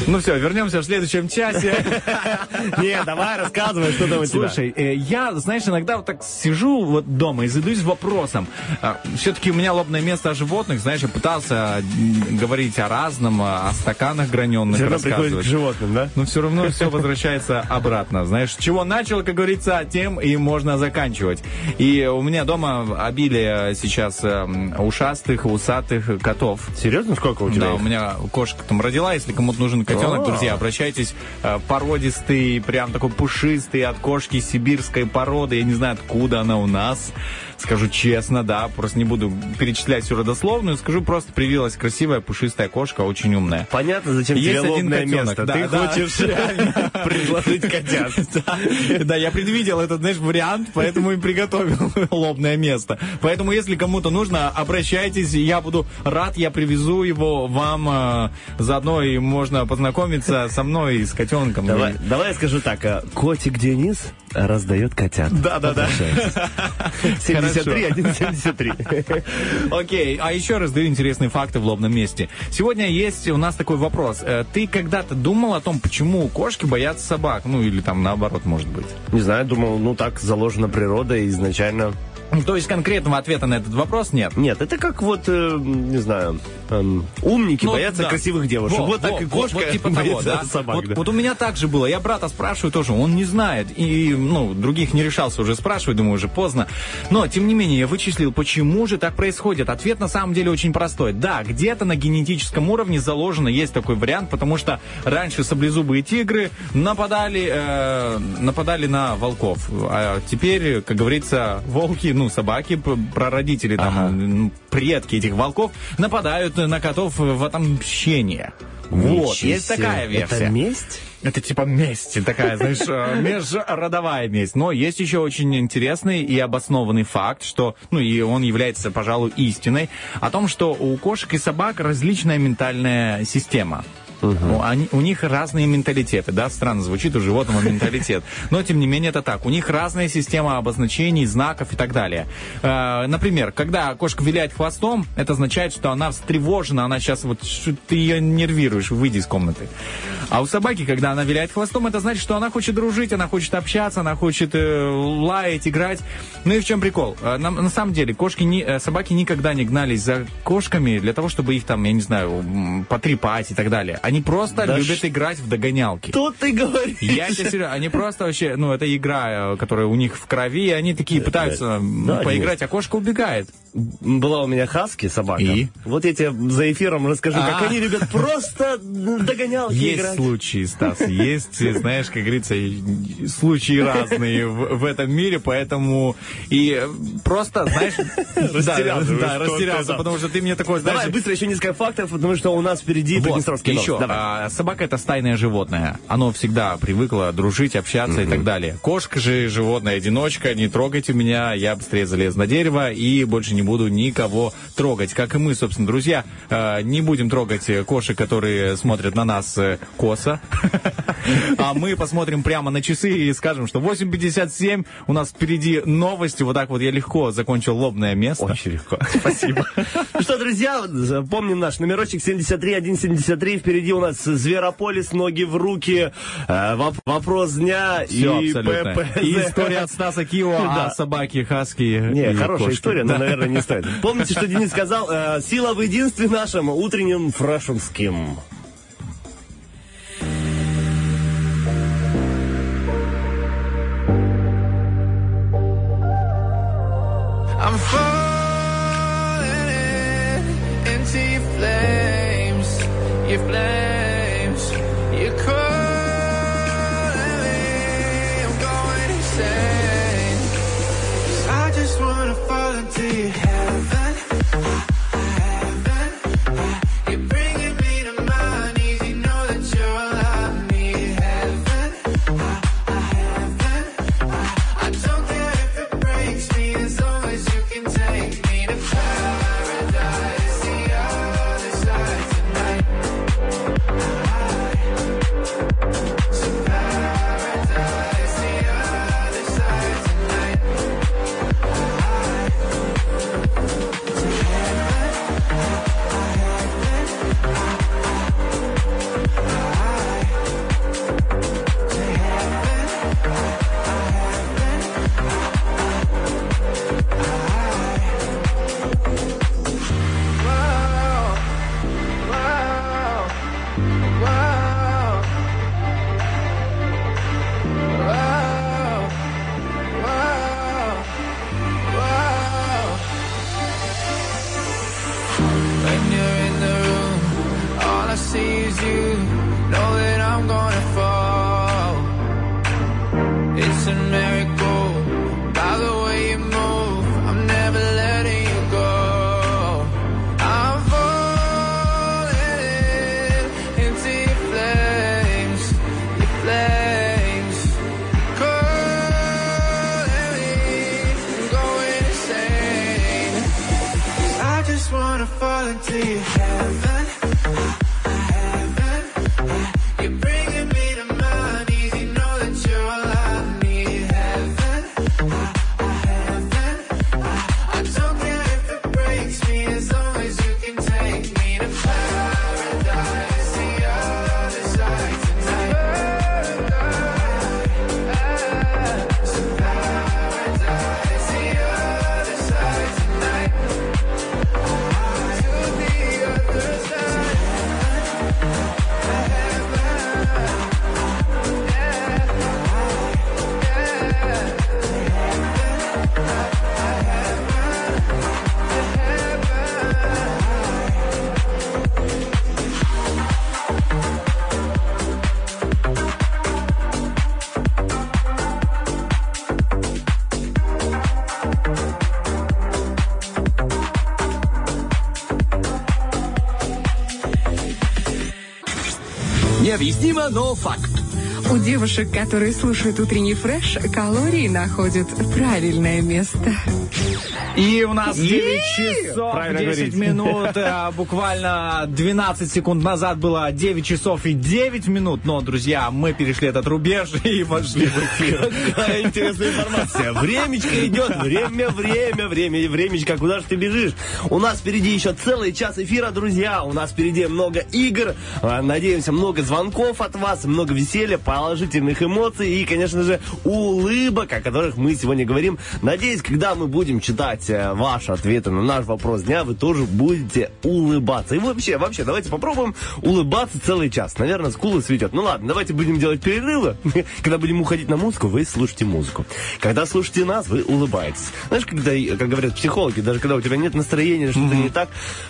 Ну все, вернемся в следующем часе. Не, давай рассказывай, что там у тебя. Слушай, э, я, знаешь, иногда вот так сижу вот дома и задаюсь вопросом. Все-таки у меня лобное место о животных, знаешь, я пытался говорить о разном, о стаканах граненых Все приходит к рассказывать. животным, да? Но все равно все возвращается обратно. Знаешь, чего начал, как говорится, тем и можно заканчивать. И у меня дома обилие сейчас эм, ушастых, усатых котов. Серьезно, сколько у тебя? Да, у меня кошка там родила. Если кому-то нужен котенок, друзья, обращайтесь. Э, Породистый, прям такой пушистый от кошки сибирской породы. Я не знаю, откуда она у нас. Скажу честно, да, просто не буду перечислять всю родословную. Скажу, просто привилась красивая пушистая кошка, очень умная. Понятно, зачем Есть тебе один котенок, место. да, Ты да, хочешь предложить котят. Да, я предвидел этот, знаешь, вариант, поэтому и приготовил лобное место. Поэтому, если кому-то нужно, обращайтесь, я буду рад, я привезу его вам. э, Заодно и можно познакомиться со мной и с котенком. Давай, я скажу так. а, Котик Денис раздает котят. Да, да, да. 73, 173. Окей, а еще раз даю интересные факты в лобном месте. Сегодня есть у нас такой вопрос. Э, Ты когда-то думал о том, почему кошки боятся собак? Ну, или там наоборот, может быть. Не знаю, думал, ну так заложена природа изначально. То есть конкретного ответа на этот вопрос нет. Нет, это как вот, э, не знаю, эм, умники Ну, боятся да. красивых девушек. Во, вот так во, и вот- кошка вот типа того, да. собак. Вот, да. вот у меня так же было. Я брата спрашиваю тоже, он не знает. И, ну, других не решался уже спрашивать, думаю, уже поздно. Но, тем не менее, я вычислил, почему же так происходит. Ответ на самом деле очень простой. Да, где-то на генетическом уровне заложено, есть такой вариант, потому что раньше саблезубые тигры нападали, э, нападали на волков. А теперь, как говорится, волки, ну, собаки, п- прародители, там, Ага. предки этих волков нападают на котов в отомщение. Вот, Ничего есть такая версия. Это месть? Это типа месть, такая, знаешь, э, межродовая месть. Но есть еще очень интересный и обоснованный факт, что, ну и он является, пожалуй, истиной, о том, что у кошек и собак различная ментальная система. Ну, они, у них разные менталитеты, да, странно звучит у животного менталитет, но тем не менее это так. У них разная система обозначений, знаков и так далее. Э, например, когда кошка виляет хвостом, это означает, что она встревожена, она сейчас вот ты ее нервируешь, выйди из комнаты. А у собаки, когда она виляет хвостом, это значит, что она хочет дружить, она хочет общаться, она хочет э, лаять, играть. Ну и в чем прикол? Э, На, на самом деле, кошки не, э, собаки никогда не гнались за кошками для того, чтобы их там, я не знаю, потрепать и так далее. Они просто Да любят играть в догонялки. Что ты говоришь? Я тебе серьезно, они просто вообще, ну, это игра, э, которая у них в крови, и они такие пытаются м, да, поиграть, а кошка убегает. Была у меня хаски, собака. И? Вот я тебе за эфиром расскажу, А. как они любят просто догонялки Есть играть. случаи, Стас, есть, знаешь, как говорится, случаи разные в, в этом мире, поэтому и просто, знаешь, Растерялся, да, да, растерялся, потому что ты мне такой, знаешь, Давай быстро еще несколько фактов, потому что у нас впереди Вот, Приднестровские еще, а, собака это стайное животное. Оно всегда привыкло дружить, общаться и так далее. Кошка же животное одиночка, не трогайте меня, я быстрее залез на дерево и больше не буду никого трогать. Как и мы, собственно, друзья, э, не будем трогать э, кошек, которые смотрят на нас э, косо. А мы посмотрим прямо на часы и скажем, что 8.57, у нас впереди новости. Вот так вот я легко закончил лобное место. Очень легко. Спасибо. Ну что, друзья, помним наш номерочек 73173. Впереди у нас Зверополис, ноги в руки, воп- вопрос дня Все и абсолютно. И история от Стаса Да. о собаке Хаски. Не, хорошая история, но, наверное, не стоит. Помните, что Денис сказал? Э, Сила в единстве нашем, утреннем фрешенским. I'm falling in, into your flames, your flames. Необъяснимо, но факт. У девушек, которые слушают утренний фреш, калории находят правильное место. И у нас 9 часов Правильно 10 говорите. минут. а, Буквально 12 секунд назад было 9 часов и 9 минут. Но, друзья, мы перешли этот рубеж и вошли в эфир. Какая интересная информация. Времечко идет. Время, время, время. Времечко, куда же ты бежишь? У нас впереди еще целый час эфира, друзья. У нас впереди много игр. А, Надеемся, много звонков от вас, много веселья. Положительных эмоций и, конечно же, улыбок, о которых мы сегодня говорим. Надеюсь, когда мы будем читать э, ваши ответы на наш вопрос дня, вы тоже будете улыбаться. И вообще, вообще, давайте попробуем улыбаться целый час. Наверное, скулы светят. Ну ладно, давайте будем делать перерывы. Когда будем уходить на музыку, вы слушаете музыку. Когда слушаете нас, вы улыбаетесь. Знаешь, когда, как говорят психологи, даже когда у тебя нет настроения, что-то не так,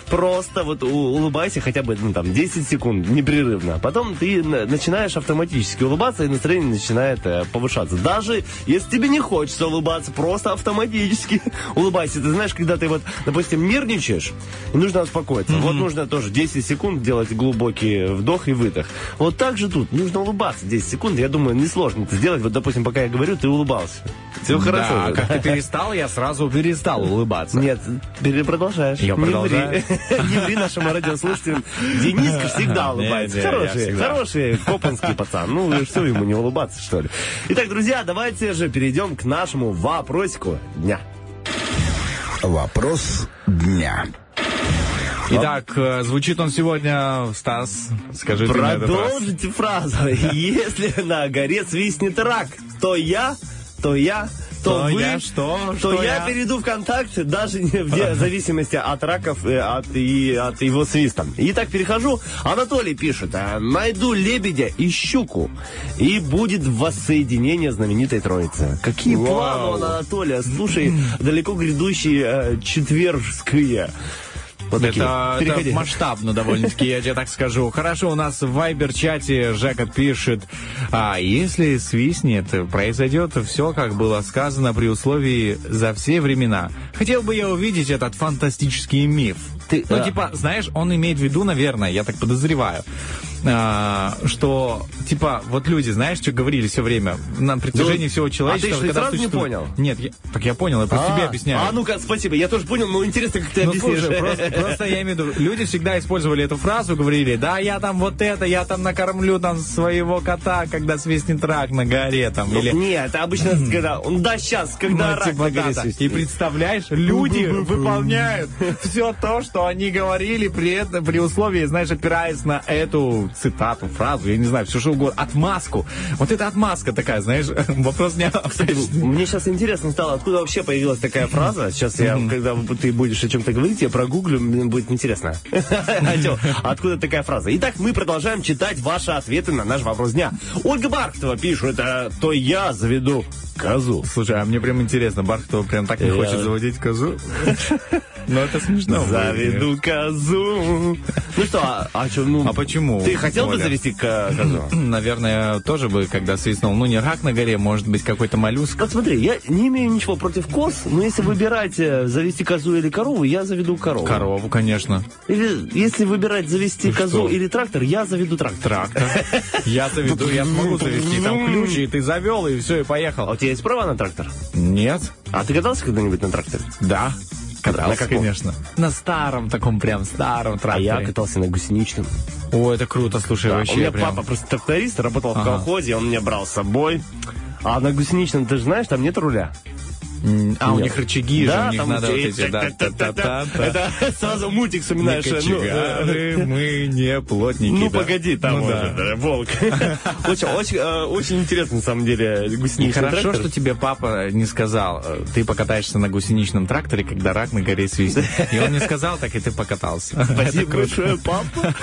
просто вот улыбайся хотя бы ну, там 10 секунд непрерывно. А Потом ты на- начинаешь автоматически улыбаться, и настроение начинает э, повышаться. Даже если тебе не хочется улыбаться, просто автоматически улыбайся. Ты знаешь, когда ты вот, допустим, нервничаешь, и нужно успокоиться. Вот нужно тоже 10 секунд делать глубокий вдох и выдох. Вот так же тут нужно улыбаться 10 секунд. Я думаю, несложно это сделать. Вот, допустим, пока я говорю, ты улыбался. Все хорошо. Да, же. как ты перестал, я сразу перестал улыбаться. Нет, продолжаешь. Я продолжаю. Не ври нашим радиослушателям. Дениска всегда улыбается. Хороший, хороший копанский пацан. Ну, и что ему не улыбаться, что ли? Итак, друзья, давайте же перейдем к нашему вопросику дня. Вопрос дня. Итак, э, звучит он сегодня, Стас, скажи ты на этот раз. Продолжите фразу. Если на горе свистнет рак, то я, то я, то, вы, я что? то Что я, я? перейду в контакт, даже не в зависимости от раков э, от, и от его свиста. Итак, перехожу. Анатолий пишет. э, Найду лебедя и щуку, и будет воссоединение знаменитой троицы. Какие Вау. планы у Анатолия? Слушай, далеко грядущие э, четвержские. Вот. Это, это масштабно довольно-таки, я тебе так скажу. Хорошо, у нас в Вайбер-чате Жека пишет, а если свистнет, произойдет все, как было сказано при условии за все времена. Хотел бы я увидеть этот фантастический миф. Ты- ну, да. типа, знаешь, он имеет в виду, наверное, я так подозреваю, а, что, типа, вот люди, знаешь, что говорили все время на протяжении Ну, всего человечества. а ты что, сразу не существует- понял? Нет, я- так я понял, я просто А, тебе объясняю. А ну-ка, спасибо. Я тоже понял, но интересно, как ты Ну, объяснишь. слушай, просто, просто я имею в виду, люди всегда использовали эту фразу, говорили, да, я там вот это, я там накормлю там своего кота, когда свистнет рак на горе, там, Ну, или... Нет, это обычно, когда... Да, сейчас, когда Ну, рак типа на горе. И представляешь, люди выполняют все то, что они говорили при, этом, при условии, знаешь, опираясь на эту цитату, фразу, я не знаю, все что угодно, отмазку. Вот это отмазка такая, знаешь, вопрос не Мне сейчас интересно стало, откуда вообще появилась такая фраза. Сейчас я, когда ты будешь о чем-то говорить, я прогуглю, мне будет интересно. Откуда такая фраза? Итак, мы продолжаем читать ваши ответы на наш вопрос дня. Ольга Бархтова пишет, «А, то я заведу козу. Слушай, а мне прям интересно, Бархтова прям так не хочет заводить козу? Ну, это смешно. будет, Заведу козу. Ну что, а, а чё, ну... А почему, Ты хотел бы Оля? завести ко- козу? Наверное, тоже бы, когда свистнул, ну, не рак на горе, может быть, какой-то моллюск. Вот смотри, я не имею ничего против коз, но если выбирать э, завести козу или корову, я заведу корову. Корову, конечно. Или если выбирать завести Ты козу что? или трактор, я заведу трактор. Трактор. Я заведу, я смогу завести. Там ключи, и ты завел, и все, и А поехал. у тебя есть права на трактор? Нет? А ты катался когда-нибудь на тракторе? Да. На Катался, конечно. На старом таком прям старом А тракторе. я катался на гусничном. О, это круто, слушай, Да, вообще у меня прям. папа просто тракторист, работал в Ага. колхозе, он меня брал с собой. А на гусеничном, ты же знаешь, там нет руля. А, у них рычаги же, у них надо вот эти-. Это сразу мультик вспоминаешь. ну, э, кочегары, мы не плотники. Ну, погоди, там Ну, уже, да, волк. Очень, э, интересно, на самом деле, гусеничный хорошо, трактор. что тебе папа не сказал, э, ты покатаешься на гусеничном тракторе, когда рак на горе свистнет. И он не сказал, так и ты покатался. Спасибо большое, папа.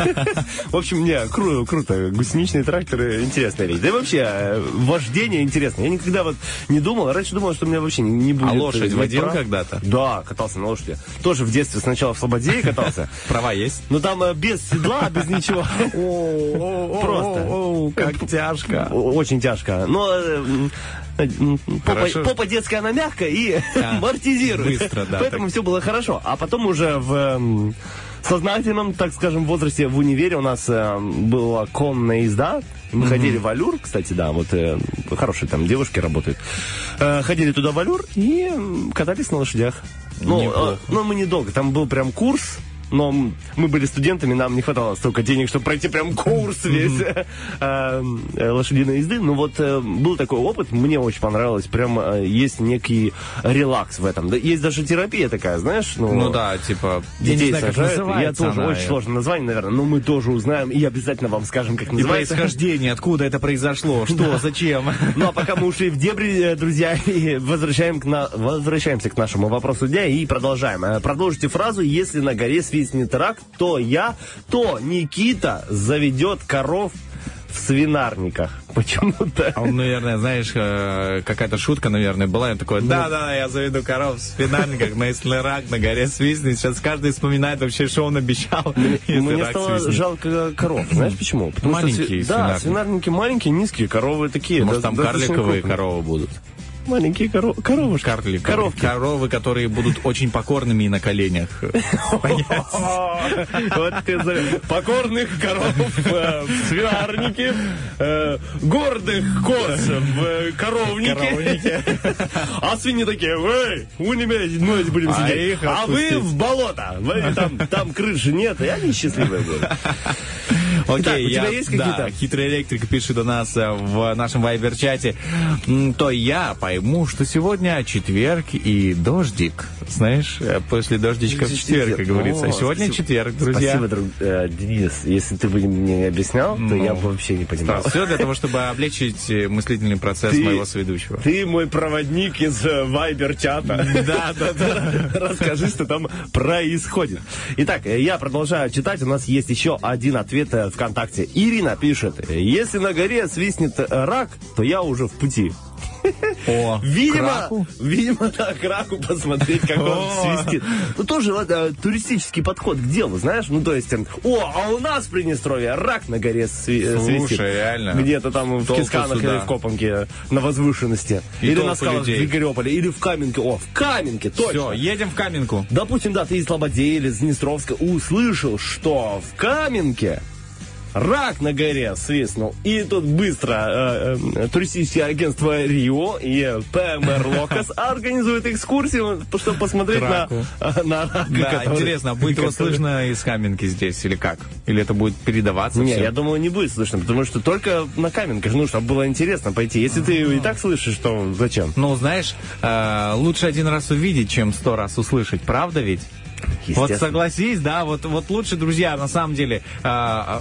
В общем, не, кру- круто. Гусеничные тракторы интересная вещь. Да и вообще, э, вождение интересно. Я никогда вот не думал, раньше думал, что у меня вообще не, не будет. А лошадь водил прав. когда-то? Да, катался на лошади. Тоже в детстве сначала в Слободее катался. Права есть? Но там э, без седла, без ничего. Просто. Как тяжко. Очень тяжко. Но э, попа, попа детская, она мягкая и Да. амортизирует. Быстро, да, Поэтому так. все было хорошо. А потом уже в эм, сознательном, так скажем, возрасте в универе у нас э, была конная езда. Мы ходили в Алюр, кстати, да, вот э, хорошие там девушки работают. Э, ходили туда в Алюр и катались на лошадях. Ну, э, ну, мы недолго. Там был прям курс. Но мы были студентами, нам не хватало столько денег, чтобы пройти прям курс весь э, э, лошадиной езды. Ну вот э, был такой опыт, мне очень понравилось, прям есть некий релакс в этом. Есть даже терапия такая, знаешь, ну, Ну да, типа, я детей знаю, как сажают. Я тоже она. очень сложное название, наверное, но мы тоже узнаем и обязательно вам скажем, как И называется. происхождение, откуда это произошло, что, зачем. Ну а пока мы ушли в дебри, друзья, и возвращаем к на- возвращаемся к нашему вопросу дня и продолжаем. Продолжите фразу «Если на горе свистнет рак, то я, то Никита заведет коров в свинарниках». Почему-то. А он, наверное, знаешь, э, какая-то шутка, наверное, была. Я такой, да-да, я заведу коров в свинарниках, но если рак на горе свистнет, сейчас каждый вспоминает вообще, что он обещал, Мне стало свистнет. жалко коров. Знаешь почему? Потому что Маленькие сви- Да, свинарники. свинарники маленькие, низкие, коровы такие. Может, да- там карликовые крупные. коровы будут? Маленькие коро- коровушки. Карликовые. Коровки. Коровы, которые будут очень покорными и на коленях. Вот ты покорных коров э, в свинарнике, э, гордых коз в э, коровнике. А свиньи такие, эй, у меня мы будем А сидеть. А вы в болото. Там, крыши нет, и они счастливые будут. Окей, Итак, у тебя я- есть какие-то? Да, хитрый электрик пишет у нас э, в нашем вайбер-чате. То я пойму, что сегодня четверг и дождик. Знаешь, э, после дождичка в четверг, как говорится. О, Сегодня спасибо. четверг, друзья. Спасибо, друг, э, Денис. Если ты бы мне не объяснял, то я бы вообще не понимал. Все для того, чтобы облегчить э, мыслительный процесс Ты- моего сведущего. Ты мой проводник из вайбер-чата. Да, да, да. Расскажи, что там происходит. Итак, я продолжаю читать. У нас есть еще один ответ ВКонтакте. Ирина пишет. Если на горе свистнет рак, то я уже в пути. О, Видимо, видимо, да, к раку посмотреть, как он свистит. Ну, тоже вот, э, туристический подход к делу, знаешь? Ну, то есть, э, о, а у нас в Приднестровье рак на горе сви- э, Слушай, свистит. реально. Где-то там в Кисканах сюда. или в Копанке э, на возвышенности. И или на скалах людей. в Григорьополе, или в Каменке. О, в Каменке, точно. Все, едем в Каменку. Допустим, да, ты из Слободе или из Днестровска услышал, что в Каменке рак на горе свистнул. И тут быстро э, э, туристическое агентство Рио и ПМР Локас организуют экскурсию, чтобы посмотреть на, э, на рака. Да, который- интересно, а будет его который- слышно из Каменки здесь или как? Или это будет передаваться Не, я думаю, не будет слышно, потому что только на Каменках, ну, чтобы было интересно пойти. Если ты и так слышишь, то зачем? Ну, знаешь, э, лучше один раз увидеть, чем сто раз услышать, правда ведь? Вот согласись, да, вот, вот лучше, друзья, на самом деле, э,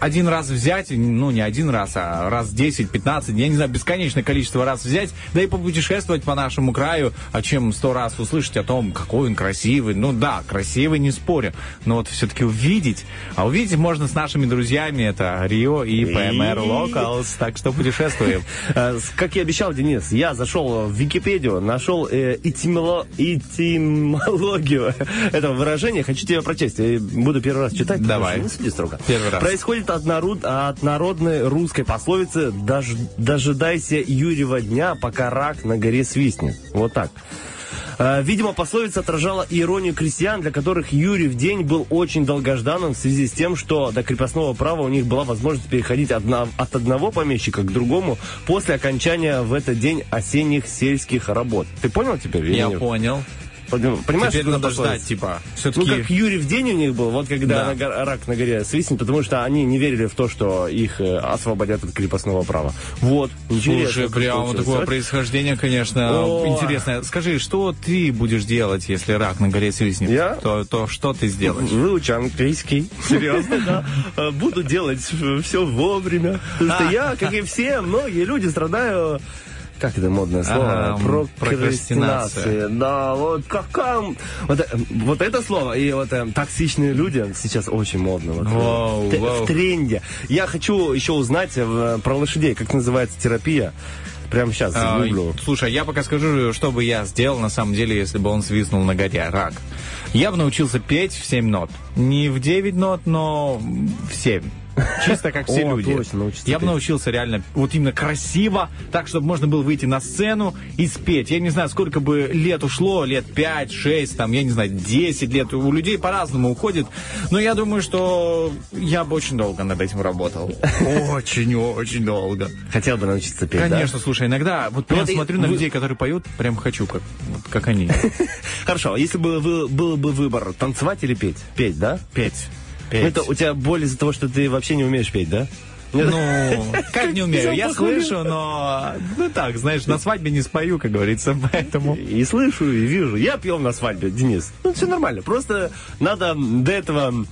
один раз взять, ну не один раз, а раз 10, 15, я не знаю, бесконечное количество раз взять, да и попутешествовать по нашему краю, а чем сто раз услышать о том, какой он красивый. Ну да, красивый, не спорю, но вот все-таки увидеть, а увидеть можно с нашими друзьями, это Рио и ПМР Locals, так что путешествуем. Э, Как и обещал Денис, я зашел в Википедию, нашел э, этимоло- этимологию этого выражения. Хочу тебе прочесть. Я буду первый раз читать. Давай. Не суди строго. Первый раз. Происходит от, народ- от народной русской пословицы «Дож- «Дожидайся Юрьева дня, пока рак на горе свистнет». Вот так. Э, Видимо, пословица отражала иронию крестьян, для которых Юрий в день был очень долгожданным в связи с тем, что до крепостного права у них была возможность переходить одна- от одного помещика к другому после окончания в этот день осенних сельских работ. Ты понял теперь? Я понял. Понимаешь, Теперь надо пословица? ждать, типа, Ну, все-таки... как Юрий в день у них был, вот когда Да. рак на горе свистнет, потому что они не верили в то, что их э, освободят от крепостного права. Вот. Слушай, прямо такое происхождение, конечно, О. интересное. Скажи, что ты будешь делать, если рак на горе свистнет? Я? То, то что ты сделаешь? Выучу английский. Серьезно, да. Э, Буду делать все вовремя. Потому что я, как и все, многие люди страдаю как это модное слово? Ага, Прокрастинация. Да, вот какая... Вот, э, вот это слово и вот э, токсичные люди сейчас очень модно. Вот, э, Вау, в т- вау. В тренде. Я хочу еще узнать э, про лошадей, как называется терапия. Прямо сейчас А, загуглю. слушай, я пока скажу, что бы я сделал, на самом деле, если бы он свистнул на горе рак. Я бы научился петь в 7 нот. Не в 9 нот, но в 7. Чисто как все люди. Я бы научился реально вот именно красиво, так, чтобы можно было выйти на сцену и спеть. Я не знаю, сколько бы лет ушло, лет 5, 6, там, я не знаю, 10 лет. У людей по-разному уходит. Но я думаю, что я бы очень долго над этим работал. Очень-очень долго. Хотел бы научиться петь, да? Конечно, слушай, иногда вот прям и смотрю на людей, которые поют, прям хочу, как, как они. Хорошо, а если бы вы- был бы выбор, танцевать или петь? Петь, да? Петь. Ну, Это у тебя боль из-за того, что ты вообще не умеешь петь, да? Ну, как не умею, я слышу, но, ну так, знаешь, на свадьбе не спою, как говорится, поэтому... И слышу, и вижу. Я пел на свадьбе, Денис. Ну, все нормально. Просто надо до этого...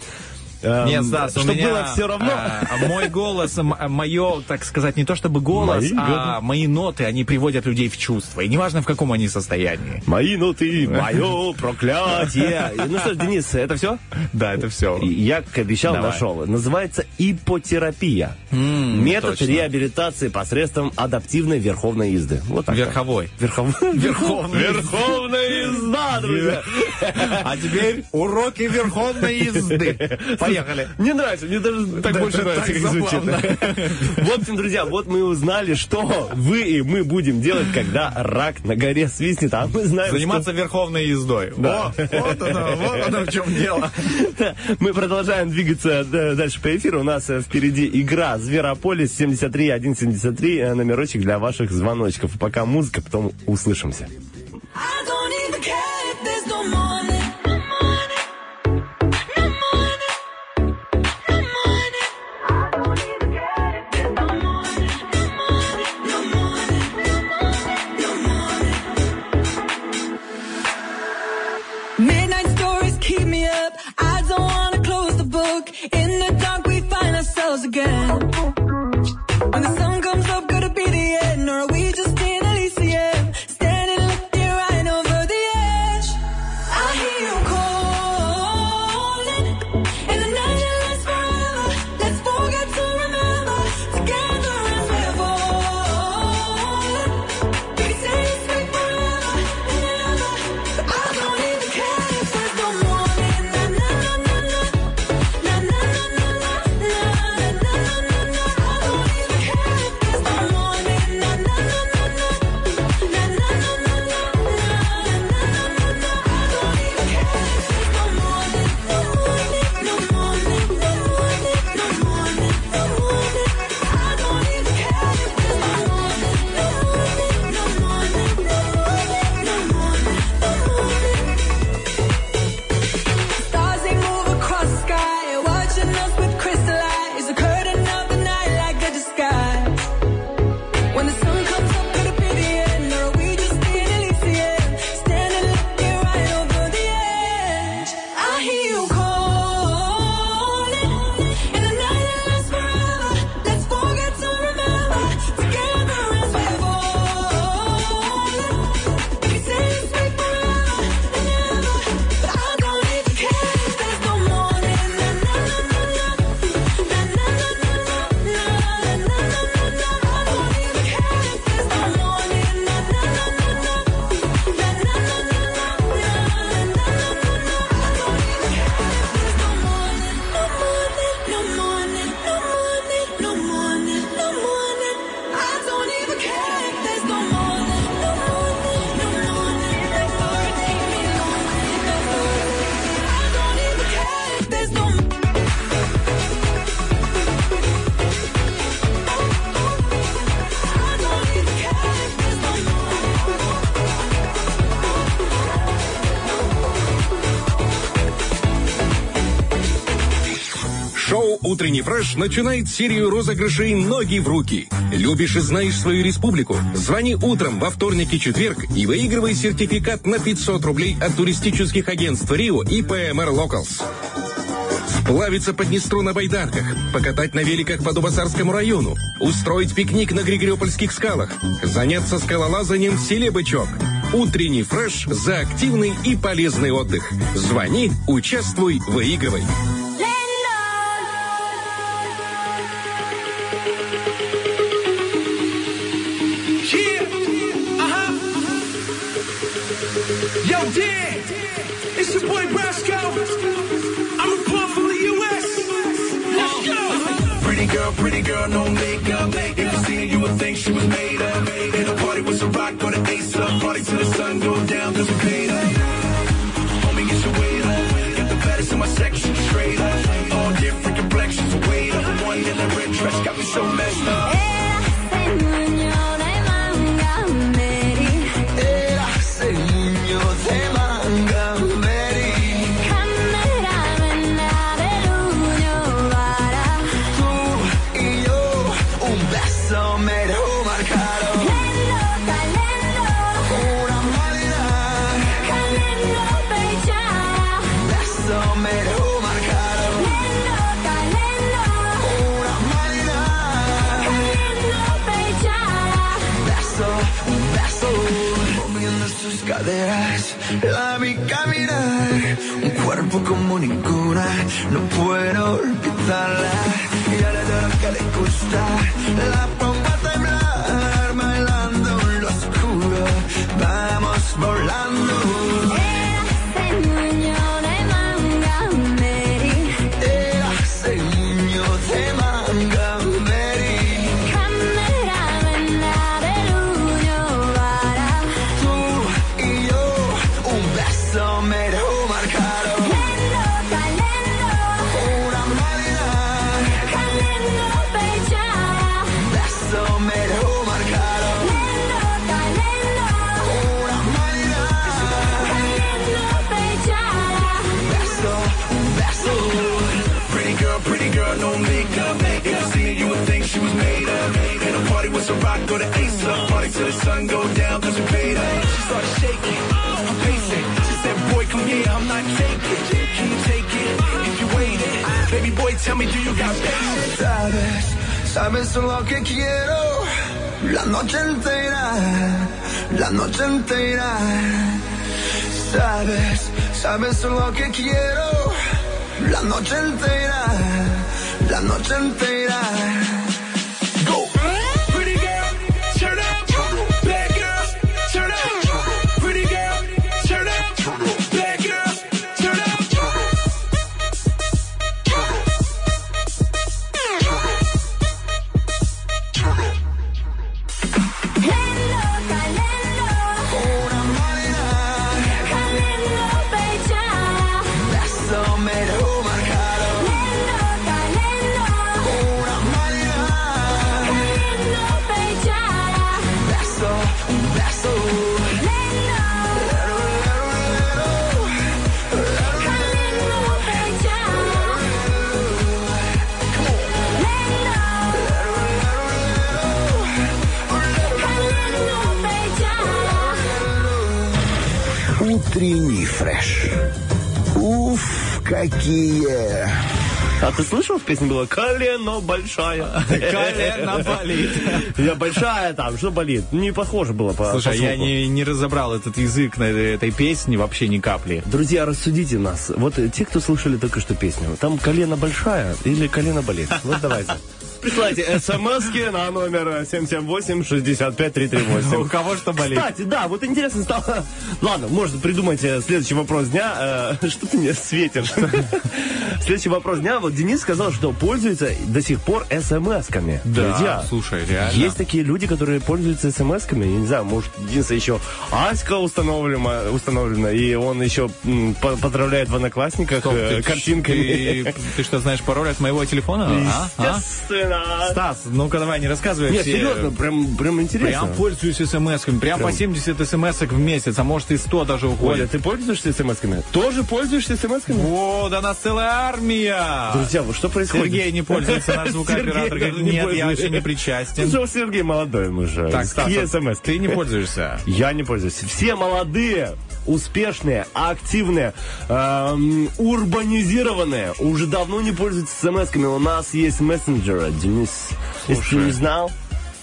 эм, Нет, Стас, у чтобы меня, было все равно. а, мой голос, м- мое, так сказать, не то чтобы голос, Мои а мои ноты, они приводят людей в чувство. И неважно, в каком они состоянии. Мои ноты, мое проклятие. Ну что ж, Денис, это все? Да, это все. Я, как обещал, Давай. нашел. Называется ипотерапия. Метод точно. реабилитации посредством адаптивной верховной езды. Вот так. Верховой. Верховной. Верховной. Верховная друзья. А теперь уроки верховной езды. Поехали. Мне нравится, мне даже так Да, больше нравится, так как звучит. В общем, друзья, вот мы узнали, что вы и мы будем делать, когда рак на горе свистнет, а мы знаем, Заниматься верховной ездой. Да. О, вот оно, вот оно в чем дело. Мы продолжаем двигаться дальше по эфиру. У нас э, впереди игра Зверополис 73 173, э, номерочек для ваших звоночков. Пока музыка, потом услышимся. I Шоу «Утренний фреш» начинает серию розыгрышей «Ноги в руки». Любишь и знаешь свою республику? Звони утром во вторник и четверг и выигрывай сертификат на 500 рублей от туристических агентств «Рио» и ПМР «Локалс». Сплавиться по Днестру на байдарках, покатать на великах по Дубасарскому району, устроить пикник на Григориопольских скалах, заняться скалолазанием в селе Бычок. Утренний фреш за активный и полезный отдых. Звони, участвуй, выигрывай. No makeup. If you see her, you would think she was made up. In a party with some rock or the ace up. Party till the sun go down, cause we paid. Cuerpo como ninguna. No puedo olvidarla. Y dale de lo que le gusta La till the sun go down, cause we paid up. She started shaking, I'm pacing. She said, boy, come here, I'm not taking. Can you take it if you wait it? Baby boy, tell me, do you got patience? Sabes, sabes lo que quiero. La noche entera, la noche entera. Sabes, sabes lo que quiero. La noche entera, la noche entera. В песне было «Колено большая». Колено болит. Я большая там, что болит? Не похоже было по Слушай, я не, не разобрал этот язык на этой песне вообще ни капли. Друзья, рассудите нас. Вот э, те, кто слушали только что песню, там колено большая или колено болит? Вот давайте. Присылайте смски на номер 778-65-338. У кого что болит? Кстати, да, вот интересно стало. Ладно, может, придумайте следующий вопрос дня. Э, Что ты мне светишь? Следующий вопрос дня. Вот Денис сказал, что пользуется до сих пор смс-ками. Друзья, слушай, реально. есть такие люди, которые пользуются смс-ками. Я не знаю, может, Дениса еще Аська установлена, установлена и он еще поздравляет в одноклассниках Стоп, э, ты- картинками. Ты, ты что, знаешь пароль от моего телефона? А? А? Естественно. Стас, ну-ка давай, не рассказывай Нет, все. серьезно, прям, прям интересно. Прям пользуюсь смс-ками. Прям, по 70 смс в месяц, а может и 100 даже Оля, уходит. ты пользуешься смс-ками? Тоже пользуешься смс-ками? О, да нас целая армия! Друзья, вот что происходит? Сергей не пользуется, наш звукооператор Сергей говорит, нет, я вообще не причастен. Ну, Сергей молодой мужик. Так, Стас, Какие а смс? ты не пользуешься? Я не пользуюсь. Все молодые, успешные, активные, эм, урбанизированные уже давно не пользуются смс-ками. У нас есть мессенджеры, Денис. Если ты Слушай. не знал,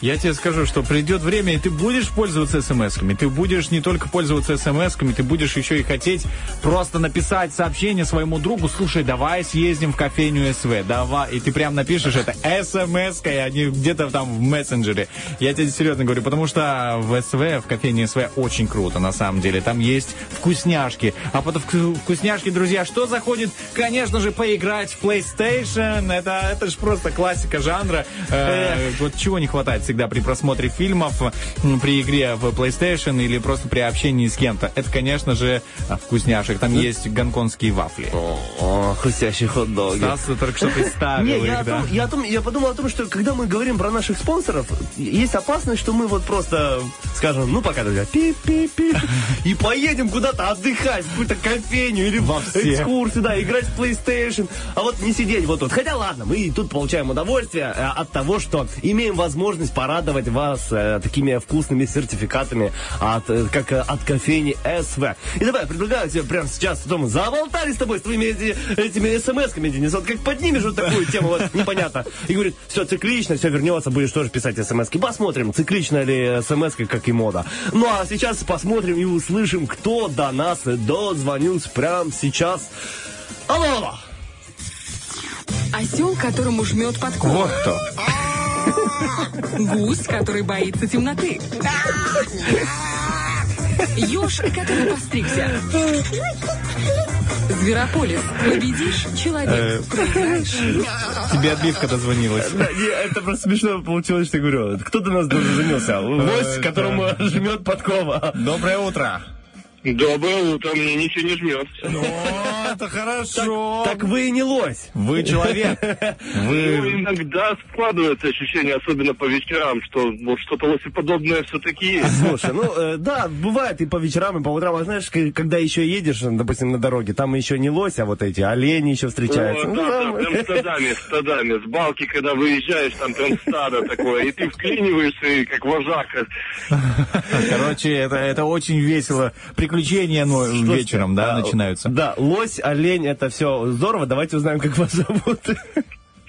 Я тебе скажу, что придет время, и ты будешь пользоваться смс-ками. Ты будешь не только пользоваться смс-ками, ты будешь еще и хотеть просто написать сообщение своему другу, слушай, давай съездим в кофейню СВ, давай. И ты прям напишешь это смс-кой, а не где-то там в мессенджере. Я тебе серьезно говорю, потому что в СВ, в кофейне СВ очень круто, на самом деле. Там есть вкусняшки. А под вку- вкусняшки, друзья, что заходит? Конечно же, поиграть в PlayStation. Это, это же просто классика жанра. Э, вот чего не хватает всегда при просмотре фильмов, при игре в PlayStation или просто при общении с кем-то. Это, конечно же, а, вкусняшек. Там есть гонконгские вафли. О, хрустящие хот-доги. Стас только что представил их, да? я, я подумал о том, что когда мы говорим про наших спонсоров, есть опасность, что мы вот просто скажем, ну пока, друзья, пи-пи-пи, и поедем куда-то отдыхать, в какую-то кофейню или Во все. экскурсию, да, играть в PlayStation, а вот не сидеть вот тут. Хотя ладно, мы и тут получаем удовольствие э, от того, что имеем возможность порадовать вас э, такими вкусными сертификатами от, э, как э, от кофейни СВ. И давай, предлагаю тебе прямо сейчас, Том, заболтали с тобой, с твоими эти- этими смс-ками, Денис, вот как поднимешь вот такую тему, вот непонятно, и говорит, все циклично, все вернется, будешь тоже писать смс-ки. Посмотрим, циклично ли смс как и мода. Ну а сейчас посмотрим и услышим, кто до нас дозвонился прямо сейчас. Алло, алло. Осел, которому жмет подкова. Вот кто. Гусь, который боится темноты. Еж, который постригся. Зверополис. Победишь Э, человек. Проиграешь. Тебе отбивка дозвонилась. Да, не, это просто смешно получилось, что я говорю. Кто до нас дозвонился? Лось, которому жмет подкова. Доброе утро. Доброе утро, мне ничего не жмет. О, это хорошо. Так вы и не лось. Вы человек. Ну, Вы... иногда складывается ощущение, особенно по вечерам, что вот что-то лосеподобное все-таки есть. Слушай, ну э, да, бывает и по вечерам, и по утрам. А знаешь, когда еще едешь, допустим, на дороге, там еще не лось, а вот эти олени еще встречаются. Вот, Ну, да, да, там- прям стадами, стадами. С балки, когда выезжаешь, там прям стадо такое, и ты вклиниваешься, и как вожак. Короче, это, это очень весело. Приключения ну, Слушайте, вечером, да, а, начинаются. Да, лось, олень, это все здорово. Давайте узнаем, как вас зовут.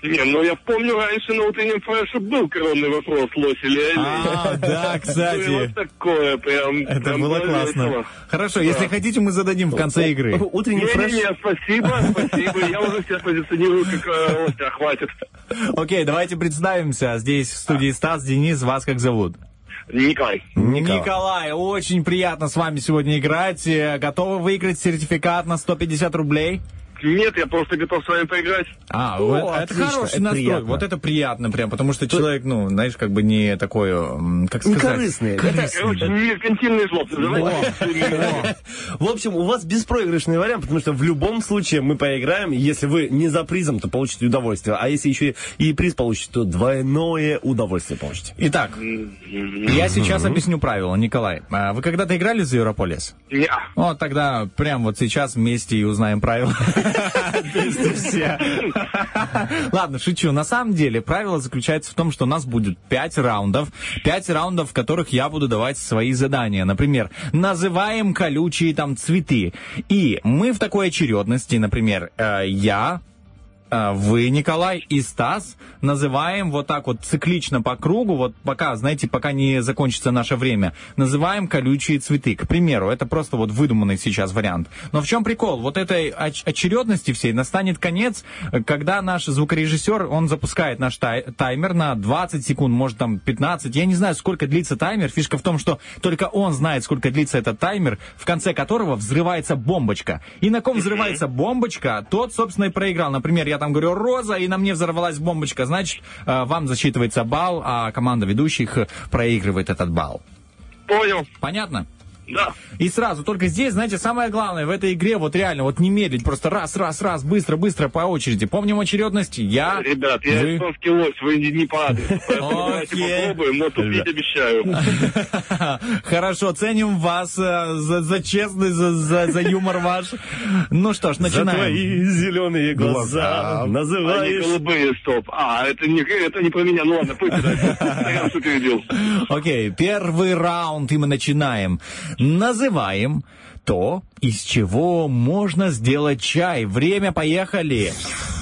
Не, ну я помню, раньше на утреннем фреше был коронный вопрос, лось или олень. А, да, Было кстати. такое, прям. Это прям было весело. классно. Хорошо, если хотите, мы зададим в конце игры. Утренний фреш. Не-не-не, спасибо, спасибо. Я уже себя позиционирую как э, лося, хватит. Окей, давайте представимся. Здесь в студии Стас, Денис, вас как зовут? Николай. Николай. очень приятно с вами сегодня играть. Э, Готовы выиграть сертификат на 150 рублей? Нет, я просто готов с вами поиграть. А, О, вот это отлично, хороший это настрой. приятно. Вот это приятно прям, потому что человек, ну, знаешь, как бы не такой, как сказать... Некорыстный. Короче, меркантильный злоб. Давайте. В общем, у вас беспроигрышный вариант, потому что в любом случае мы поиграем. Если вы не за призом, то получите удовольствие. А если еще и приз получите, то двойное удовольствие получите. Итак, я сейчас объясню правила, Николай. А Вы когда-то играли в Зверополис? Неа. Вот тогда прям вот сейчас вместе и узнаем правила. Все. Ладно, шучу. На самом деле правило заключается в том, что у нас будет 5 раундов. 5 раундов, в которых я буду давать свои задания. Например, называем колючие там цветы. И мы в такой очередности, например, э, я, вы, Николай и Стас, называем вот так вот циклично по кругу, вот пока, знаете, пока не закончится наше время, называем колючие цветы. К примеру, это просто вот выдуманный сейчас вариант. Но в чем прикол? Вот этой оч- очередности всей настанет конец, э, когда наш звукорежиссер, он запускает наш тай- таймер на 20 секунд, может там 15, я не знаю, сколько длится таймер. Фишка в том, что только он знает, сколько длится этот таймер, в конце которого взрывается бомбочка. И на ком взрывается бомбочка, тот, собственно, и проиграл. Например, я там говорю «Роза», и на мне взорвалась бомбочка. Значит, э, вам засчитывается балл, а команда ведущих э, проигрывает этот балл. Понял. Понятно? Да. И сразу, только здесь, знаете, самое главное в этой игре, вот реально, вот не медлить, просто раз, раз, раз, быстро, быстро по очереди. Помним очередность, я, Ребят, я вы. эстонский лось, вы не, не по адресу. Давайте попробуем, но тупить обещаю. Хорошо, ценим вас э, за, за честность, за, за, за юмор ваш. Ну что ж, За начинаем. твои зеленые глаза Они называешь... голубые, стоп. А, это не, это не про меня. Ну ладно, пусть Я. Окей, первый раунд, и мы начинаем. Называем то, из чего можно сделать чай. Время, поехали.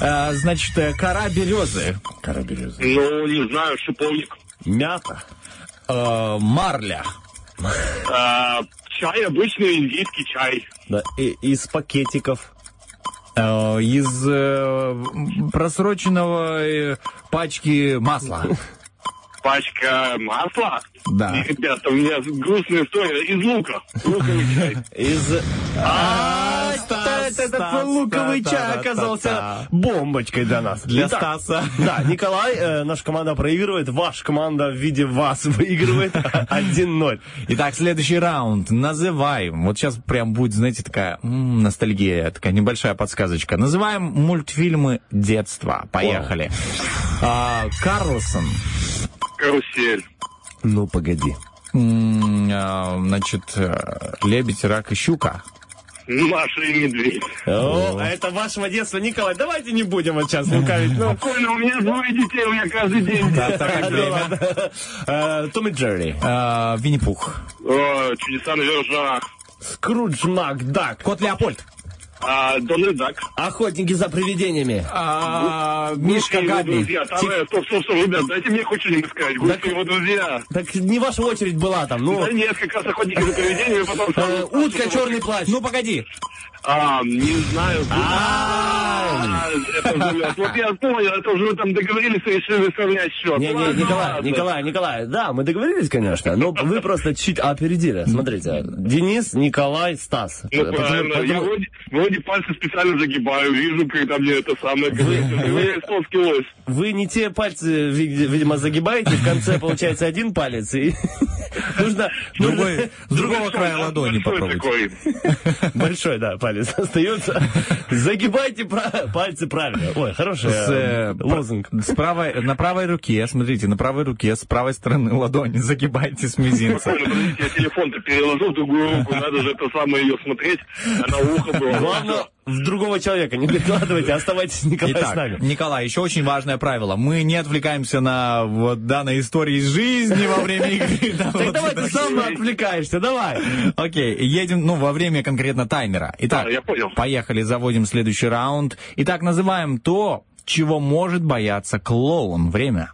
Э, значит, э, кора березы. Кора березы. Ну, не знаю, шиповник. Мята. Э, Марля. А, чай обычный, индийский чай. Да, и- из пакетиков. Э, Из э, просроченного э, пачки масла. Пачка масла. Да. И, ребята, у меня грустная история. Из лука. Луковый чай. Из... А, Стас, этот луковый чай оказался бомбочкой для нас. Для Стаса. Да, Николай, э, наша команда проигрывает, ваша команда в виде вас выигрывает 1-0. Итак, следующий раунд. Называем. Вот сейчас прям будет, знаете, такая ностальгия, такая небольшая подсказочка. Называем мультфильмы детства. Поехали. А, Карлсон. Карусель. Ну, погоди. А, Значит, э, лебедь, рак и щука. Маша и медведь. О, а это вашего детства, Николай. Давайте не будем вот сейчас лукавить. Ну, Спокойно, у меня двое детей, у меня каждый день. Так, так, ну время. Э, Том и Джерри. А, Винни-Пух. О, чудеса на виражах. Скрудж Макдак. Кот Леопольд. А, Дональд Дак. Охотники за привидениями. А, Мишка Габи. друзья. Там, э, стоп, стоп, стоп, ребят, дайте мне хоть что-нибудь сказать. И его друзья. Так не ваша очередь была там. Ну, Да нет, как раз охотники за привидениями, потом... э, утка, черный плащ. Ну, погоди. А, не знаю. А. Вот я понял, это уже вы там договорились и решили сравнять счет. Не, не, Николай. Николай, Николай, да, мы договорились, конечно, но вы просто чуть опередили. Смотрите, Денис, Николай, Стас. Ну, правильно. Я вроде, пальцы специально загибаю, вижу, когда мне это самое... Вы, не те пальцы, ви- видимо, загибаете, в конце получается один палец, и нужно... С другого края ладони такой. Большой, да, палец остается. Загибайте пальцы правильно. Ой, хороший С, э, лозунг. С правой, на правой руке, смотрите, на правой руке, с правой стороны ладони загибайте с мизинца. Я телефон-то переложил в другую руку, надо же это самое ее смотреть, она ухо было. Главное, в другого человека не докладывайте, оставайтесь, Николай, с Итак, нами. Николай, еще очень важное правило. Мы не отвлекаемся на вот данной истории из жизни во время игры. Так давай ты сам отвлекаешься, давай. Окей, едем, ну, во время конкретно таймера. Итак, поехали, заводим следующий раунд. Итак, называем то, чего может бояться клоун. Время.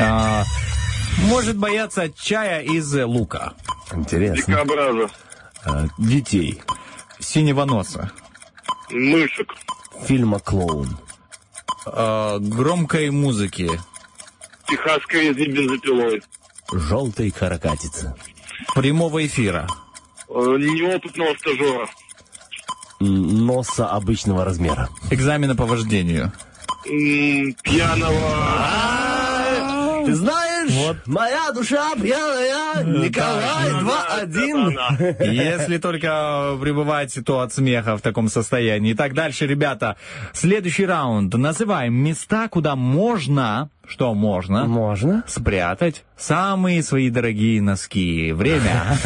А, может бояться чая из лука. Интересно. Дикобраза, А, Детей. Синего носа. Мышек, Фильма «Клоун». А, громкой музыки. техасская бензопилой, Желтой каракатицы. Прямого эфира. э, неопытного стажера, Носа обычного размера. Экзамена по вождению. м, пьяного... Ты знаешь, моя душа пьяная, Николай 2-1. Если только пребывать, то от смеха в таком состоянии. Итак, дальше, ребята. Следующий раунд. Называем места, куда можно, что можно, Можно. спрятать самые свои дорогие носки. Время.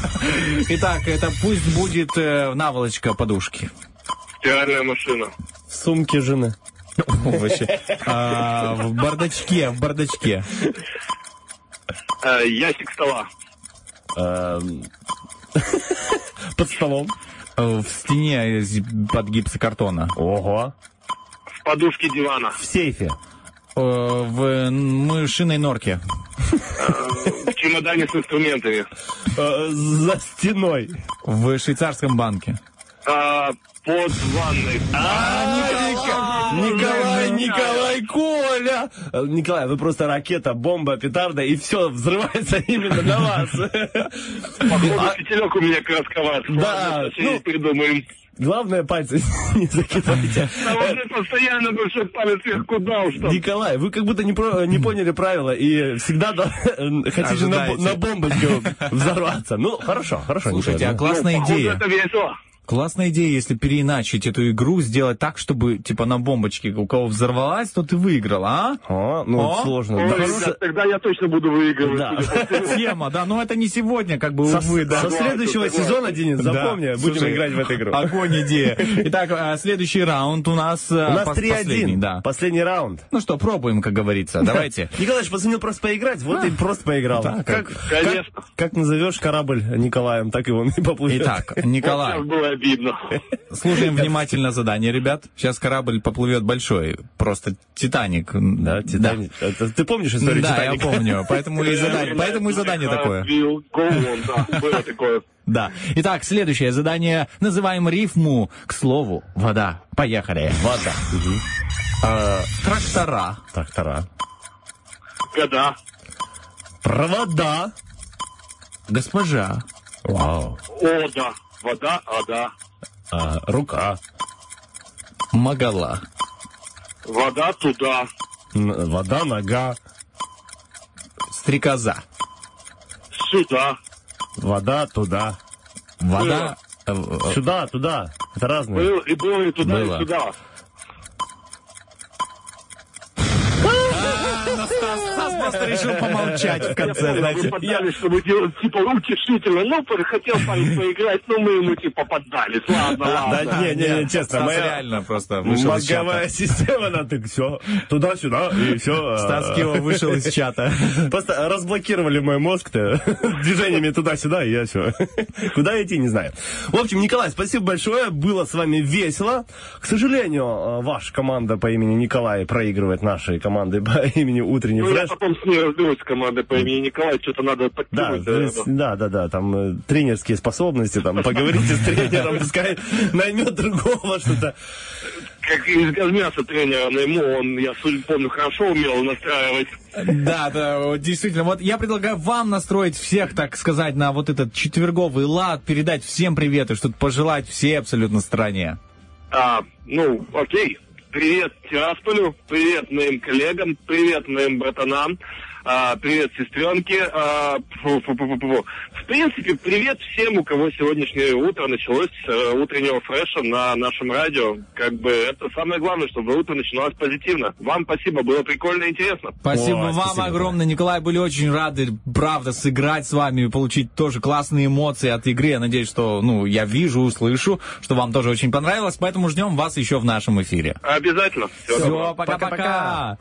Итак, это пусть будет э, наволочка подушки. Стиральная машина, В сумке жены. Вообще. А, В бардачке, в бардачке. э, ящик стола, Эм, Под столом. Э, В стене под гипсокартона. Ого. в подушке дивана, В сейфе. Э, В мышиной норке. в чемодане с инструментами, Э, За стеной. В швейцарском банке. А, под ванной. Николай, Николай, Коля! Э, Николай, вы просто ракета, бомба, петарда, и все взрывается именно на вас. Походу, фитилек у меня коротковат. Да, ну- придумаем. Главное, пальцы не закидывайте. А постоянно большой палец вверх куда уж там. Николай, вы как будто не, про- не поняли правила и всегда да, хотите на, на бомбочку взорваться. Ну, хорошо, хорошо. Слушайте, а Николай, классная Ну, идея. это весело. Классная идея, если переиначить эту игру, сделать так, чтобы, типа, на бомбочке у кого взорвалась, то ты выиграл, а? ну. О, ну, О, сложно. Ой, Да, ребят, тогда я точно буду выигрывать. Да. Тема, да, но это не сегодня, как бы, Со, увы, да. со следующего сезона, Денис, Да. запомни, будем Слушай, играть в эту игру. Огонь идея. Итак, а, следующий раунд у нас... У нас пос- последний, 3-1, да. последний раунд. Ну что, пробуем, как говорится. Давайте. Николай же позвонил просто поиграть, вот и просто поиграл. Да, как, Конечно. как, как назовешь корабль Николаем, так и он и поплывет. Итак, Николай. Обидно. Слушаем внимательно задание, ребят. Сейчас корабль поплывет большой, просто Титаник. Да, Титаник. Это- ты помнишь историю Да, я Титаника? помню. Поэтому и задание, поэтому и задание да, было такое. Да. Итак, следующее задание. Называем рифму к слову вода. Поехали. Вода. Э, Трактора. Трактора. Года. Провода. Госпожа. Вау. О, да. Вода, а да. А, рука. Магала. Вода туда. Н- Вода, нога. Стрекоза. Сюда. Вода, туда. Вода. э, э, Сюда, туда. Это разные. Был и было и туда, Было. и сюда. Просто решил помолчать в конце, Вы знаете. поддались, чтобы делать, типа, утешительно. Ну, хотел парень поиграть, но мы ему, типа, поддались. Ладно, Да, ладно. не, не, не, честно, моя реально просто вышел из мозговая система, она так все, туда-сюда, и все. Стас Кио вышел из чата. Просто разблокировали мой мозг-то движениями туда-сюда, и я все. Куда идти, не знаю. В общем, Николай, спасибо большое. Было с вами весело. К сожалению, э, ваша команда по имени Николай проигрывает нашей команды по имени Утренний Ну, я фреш. Потом с ней разберусь с командой по имени Николай. Что-то надо Да, есть, да, да, да, там э, тренерские способности, там поговорите с тренером, пускай наймет другого что-то. Как из Газмяса тренера найму, он, я судя помню, хорошо умел настраивать. Да, да, действительно. Вот я предлагаю вам настроить всех, так сказать, на вот этот четверговый лад, передать всем привет и что-то пожелать всей абсолютно стране. А, ну, окей. Привет Тирасполю, привет моим коллегам, привет моим братанам, а, привет сестренке. а, фу-фу-фу-фу-фу. В принципе, привет всем, у кого сегодняшнее утро началось с э, утреннего фреша на нашем радио. Как бы это самое главное, чтобы утро начиналось позитивно. Вам спасибо, было прикольно и интересно. Спасибо Ой, вам спасибо, огромное, Николай. Были очень рады, правда, сыграть с вами и получить тоже классные эмоции от игры. Я надеюсь, что, ну, я вижу, услышу, что вам тоже очень понравилось, поэтому ждем вас еще в нашем эфире. Обязательно. Доброго. Все, пока-пока.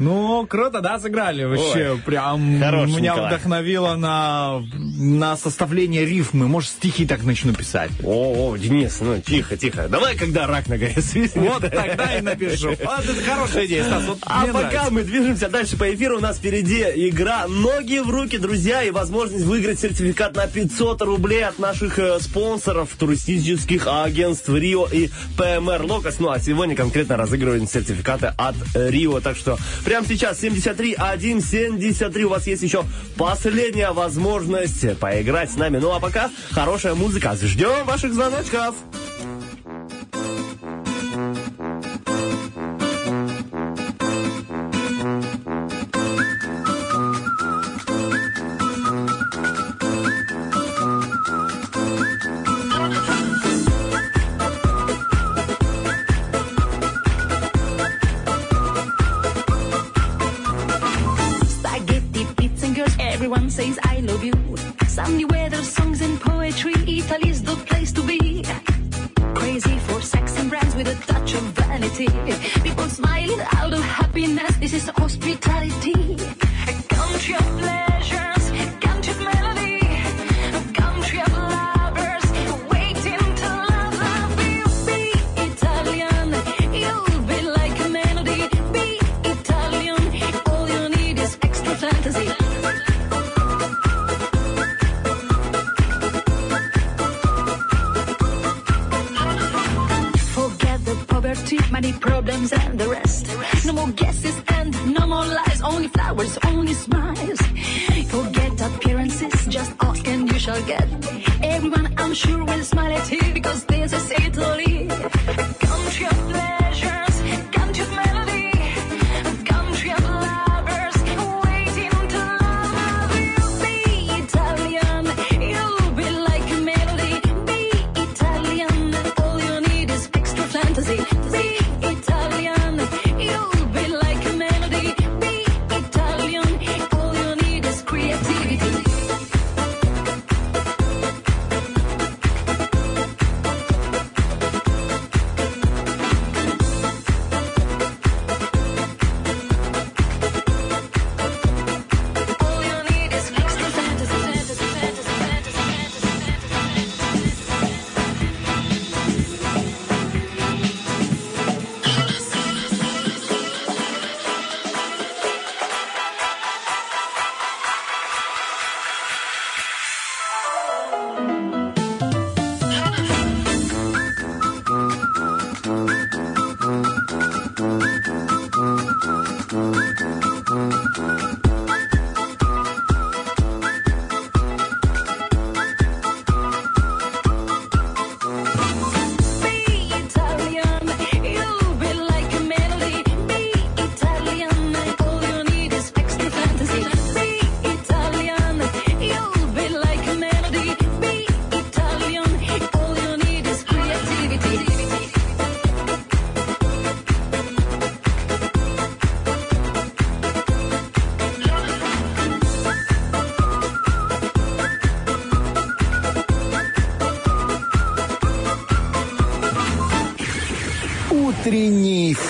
Ну, круто, да, сыграли вообще. Прям хороший меня Николай. вдохновило на, на составление рифмы. Может, стихи так начну писать. О, о, Денис, ну тихо, тихо. Давай, когда рак на горе свистнет. Вот тогда и напишу. Вот это хорошая идея, Стас. Вот А пока нравится. мы движемся дальше по эфиру, у нас впереди игра «Ноги в руки», друзья, и возможность выиграть сертификат на 500 рублей от наших э, спонсоров туристических агентств «Рио» и ПМР «Локос». Ну, а сегодня конкретно разыгрываем сертификаты от «Рио». Так что прямо сейчас 73 1 73 у вас есть еще последняя возможность поиграть с нами. Ну, а пока хорошая музыка. Ждем ваших звоночков.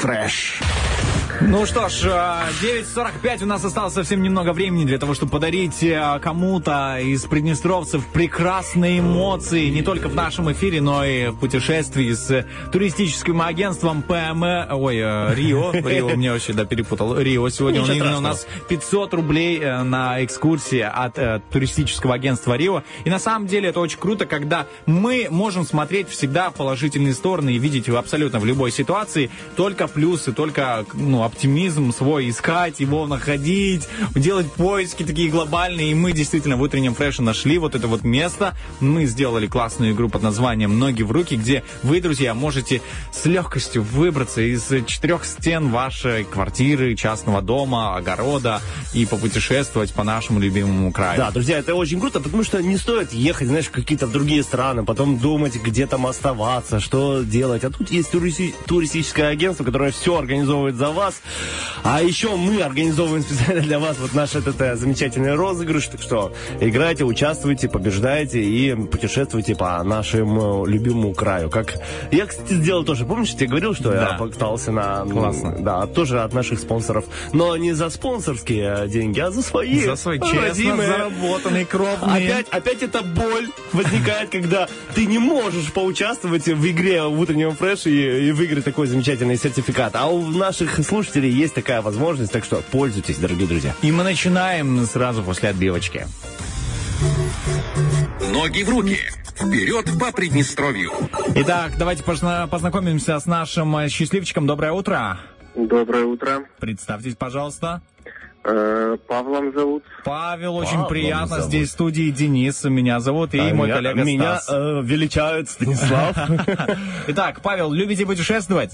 Утренний фреш. Ну что ж, э, 9.45 у нас осталось совсем немного времени для того, чтобы подарить э, кому-то из приднестровцев прекрасные эмоции не только в нашем эфире, но и в путешествии с туристическим агентством ПМ... Ой, э, Рио. Рио, мне вообще, да, перепутал. Рио. Сегодня Ничего именно у нас 500 рублей э, на экскурсии от э, туристического агентства Рио. И на самом деле это очень круто, когда мы можем смотреть всегда положительные стороны и видеть абсолютно в любой ситуации только плюсы, только ну, оптимизм свой искать, его находить, делать поиски такие глобальные. И мы действительно в утреннем фреше нашли вот это вот место. Мы сделали классную игру под названием «Ноги в руки», где вы, друзья, можете с легкостью выбраться из четырех стен вашей квартиры, частного дома, огорода и попутешествовать по нашему любимому краю. Да, друзья, это очень круто, потому что не стоит ехать, знаешь, в какие-то другие страны, потом думать, где там оставаться, что делать. А тут есть туристи- туристическое агентство, которое все организовывает за вас. А еще мы организовываем специально для вас вот наш этот э, замечательный розыгрыш. Так что играйте, участвуйте, побеждайте и путешествуйте по нашему любимому краю. Как я, кстати, сделал тоже. Помнишь, я тебе говорил, что Да. я покатался на... Классно. Да, тоже от наших спонсоров. Но не за спонсорские деньги, а за свои. За свои честно родимые. заработанные, кровные. Опять, опять эта боль возникает, когда ты не можешь поучаствовать в игре в утреннем фреше и, и выиграть такой замечательный сертификат. А у наших слушателей есть такая возможность, так что пользуйтесь, дорогие друзья. И мы начинаем сразу после отбивочки. Ноги в руки. Вперед по Приднестровью. Итак, давайте позна- познакомимся с нашим счастливчиком. Доброе утро. Доброе утро. Представьтесь, пожалуйста. Э, Павлом зовут. Павел, очень Павлом приятно. зовут. Здесь в студии Денис, меня зовут, и А мой меня, коллега меня Стас. э, величают Станислав. Итак, Павел, любите путешествовать?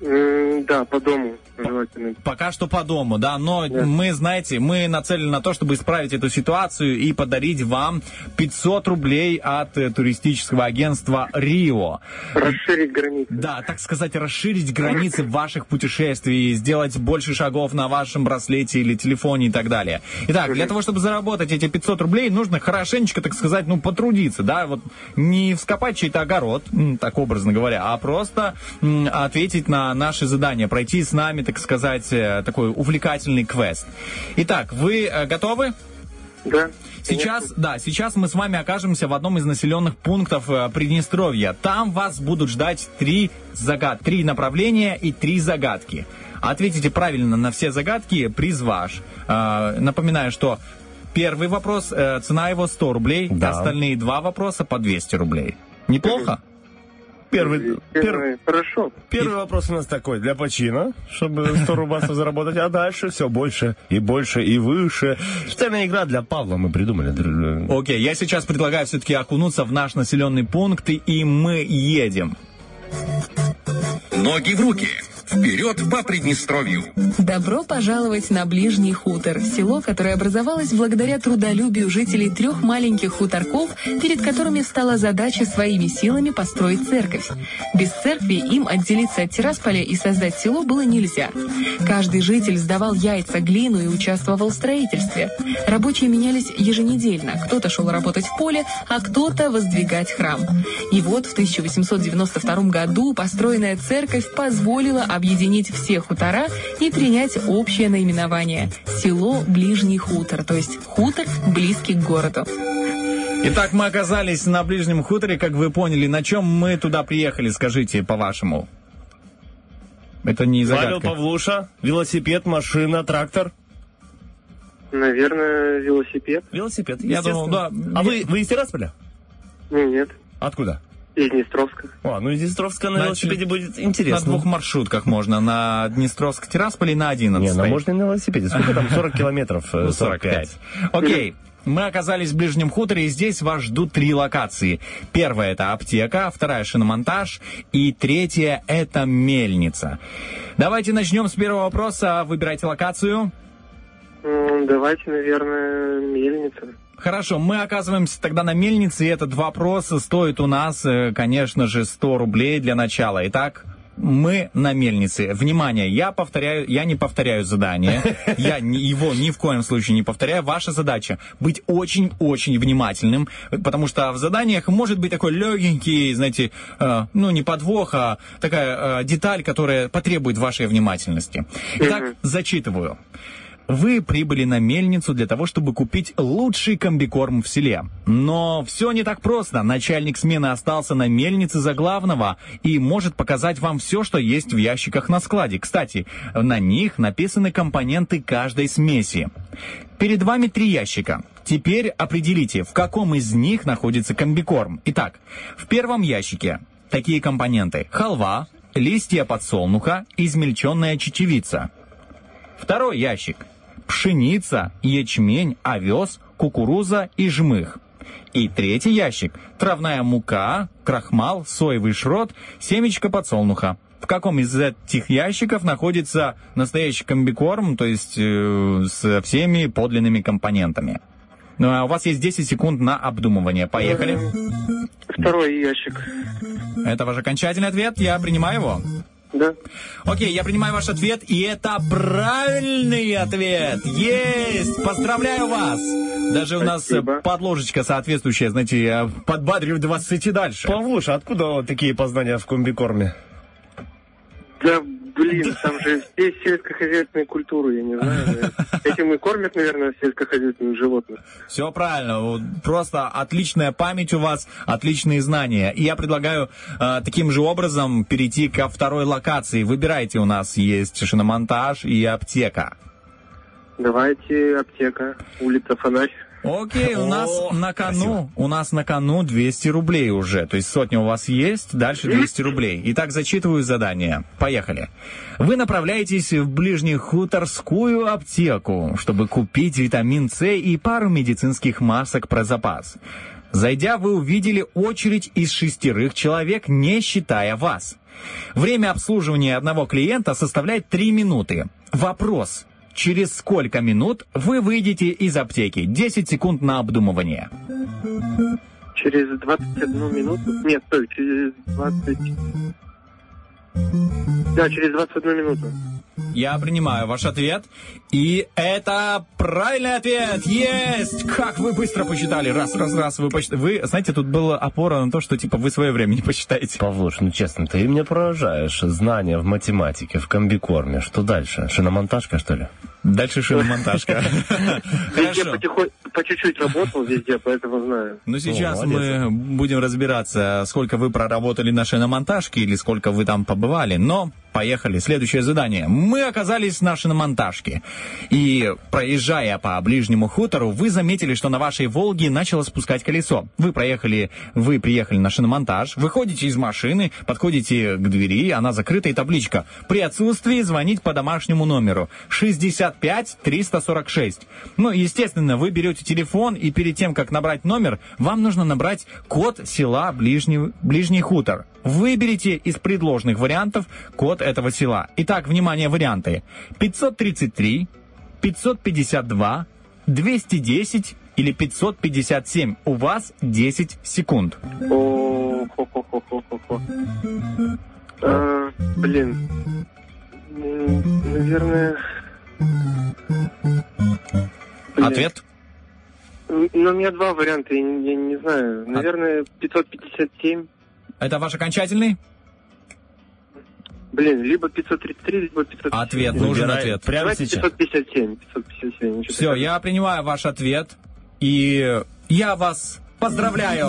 Да, по дому желательно. Пока что по дому, да, но мы, знаете, мы нацелены на то, чтобы исправить эту ситуацию и подарить вам 500 рублей от э, туристического агентства Рио. Расширить границы. Да, так сказать, расширить границы ваших путешествий, сделать больше шагов на вашем браслете или телефоне и так далее. Итак, для того, чтобы заработать эти 500 рублей, нужно хорошенечко, так сказать, ну, потрудиться, да, вот не вскопать чей-то огород, так образно говоря, а просто ответить на наши задания, пройти с нами, так сказать, э, такой увлекательный квест. Итак, вы э, готовы? Да. Сейчас, да, сейчас мы с вами окажемся в одном из населенных пунктов э, Приднестровья. Там вас будут ждать три загад, три направления и три загадки. Ответите правильно на все загадки, приз ваш. Напоминаю, что первый вопрос, цена его 100 рублей, Да. остальные два вопроса по 200 рублей. Неплохо? Первый, пер- Первый- Хорошо. первый вопрос у нас такой, для почина, чтобы 100 рубасов заработать, а дальше все больше и больше и выше. Специальная игра для Павла мы придумали. др- Окей, я сейчас предлагаю все-таки окунуться в наш населенный пункт, и мы едем. Ноги в руки. Вперед по Приднестровью. Добро пожаловать на Ближний хутор, село, которое образовалось благодаря трудолюбию жителей трех маленьких хуторков, перед которыми стала задача своими силами построить церковь. Без церкви им отделиться от Тирасполя и создать село было нельзя. Каждый житель сдавал яйца, глину и участвовал в строительстве. Рабочие менялись еженедельно. Кто-то шел работать в поле, а кто-то воздвигать храм. И вот в 1892 году построенная церковь позволила объединить все хутора и принять общее наименование – село Ближний хутор, то есть хутор, близкий к городу. Итак, мы оказались на ближнем хуторе, как вы поняли. На чем мы туда приехали, скажите, по-вашему? Это не Павел загадка. Павлуша, велосипед, машина, трактор. Наверное, велосипед. Велосипед, Я думал, да. А вы, вы из Тирасполя? Ну, нет. Откуда? Из Днестровска. А, ну из Днестровска на Значит, велосипеде будет На интересно. двух маршрутках можно. На Днестровск-Тирасполь и на 11. Не, ну можно и на велосипеде. Сколько там? 40 километров? э, Ну, 45. Окей. Мы оказались в Ближнем хуторе, и здесь вас ждут три локации. Первая — это аптека, вторая — шиномонтаж, и третья — это мельница. Давайте начнем с первого вопроса. Выбирайте локацию. Давайте, наверное, мельница. Хорошо, мы оказываемся тогда на мельнице, и этот вопрос стоит у нас, э, конечно же, 100 рублей для начала. Итак, Мы на мельнице. Внимание, я повторяю, я не повторяю задание. Я его ни в коем случае не повторяю. Ваша задача быть очень-очень внимательным, потому что в заданиях может быть такой легенький, знаете, э, ну не подвох, а такая э, деталь, которая потребует вашей внимательности. Итак, зачитываю. Вы прибыли на мельницу для того, чтобы купить лучший комбикорм в селе. Но все не так просто. Начальник смены остался на мельнице за главного и может показать вам все, что есть в ящиках на складе. Кстати, на них написаны компоненты каждой смеси. Перед вами три ящика. Теперь определите, в каком из них находится комбикорм. Итак, в первом ящике такие компоненты. Халва, листья подсолнуха, измельченная чечевица. Второй ящик. Пшеница, ячмень, овес, кукуруза и жмых. И третий ящик. Травная мука, крахмал, соевый шрот, семечко подсолнуха. В каком из этих ящиков находится настоящий комбикорм, то есть э, со всеми подлинными компонентами? Ну, а у вас есть 10 секунд на обдумывание. Поехали. Второй ящик. Это ваш окончательный ответ. Я принимаю его. Да. Окей, я принимаю ваш ответ, и это правильный ответ. Есть! Поздравляю вас! Даже у нас подложечка соответствующая, знаете, подбадривает вас идти дальше. Павлуша, откуда такие познания в комбикорме? Да, блин, там же здесь сельскохозяйственная культура, я не знаю. Этим и кормят, наверное, сельскохозяйственных животных. Все правильно. Просто отличная память у вас, отличные знания. И я предлагаю э, таким же образом перейти ко второй локации. Выбирайте, у нас есть шиномонтаж и аптека. Давайте аптека, улица Фонарь. Окей, у нас на кону, у нас на кону 200 рублей уже. То есть сотня у вас есть, дальше 200 рублей. Итак, зачитываю задание. Поехали. Вы направляетесь в ближнехуторскую аптеку, чтобы купить витамин С и пару медицинских масок про запас. Зайдя, вы увидели очередь из шестерых человек, не считая вас. Время обслуживания одного клиента составляет 3 минуты. Вопрос. Через сколько минут вы выйдете из аптеки? 10 секунд на обдумывание. Через 21 минуту. Нет, стой, через 20... Да, через 21 минуту. Я принимаю ваш ответ. И это правильный ответ! Есть! Как вы быстро посчитали? Раз, раз, раз. Вы, посчит- вы знаете, тут была опора на то, что типа вы свое время не посчитаете. Павлуш, ну честно, ты меня поражаешь. Знания в математике, в комбикорме. Что дальше? Шиномонтажка, что ли? Дальше шиномонтажка. Везде потихоньку, по чуть-чуть работал везде, поэтому знаю. Ну, сейчас мы будем разбираться, сколько вы проработали на шиномонтажке или сколько вы там побывали. Но поехали. Следующее задание. Мы оказались на шиномонтажке. И, проезжая по ближнему хутору, вы заметили, что на вашей «Волге» начало спускать колесо. Вы проехали, вы приехали на шиномонтаж, выходите из машины, подходите к двери, она закрыта и табличка. При отсутствии звонить по домашнему номеру 65 346. Ну, естественно, вы берете телефон, и перед тем, как набрать номер, вам нужно набрать код села Ближний, Ближний хутор. Выберите из предложенных вариантов код этого села. Итак, внимание, варианты. 533, 552, 210 или 557. У вас 10 секунд. А, блин. Наверное... Блин. Ответ? Ну, у меня два варианта, я, не- я не знаю. Наверное, 557. Это ваш окончательный? Блин, либо 533, либо 557. Ответ, нужен Выбирай ответ. прямо Давайте сейчас. 557. 557. ничего Все, я принимаю ваш ответ. И я вас поздравляю.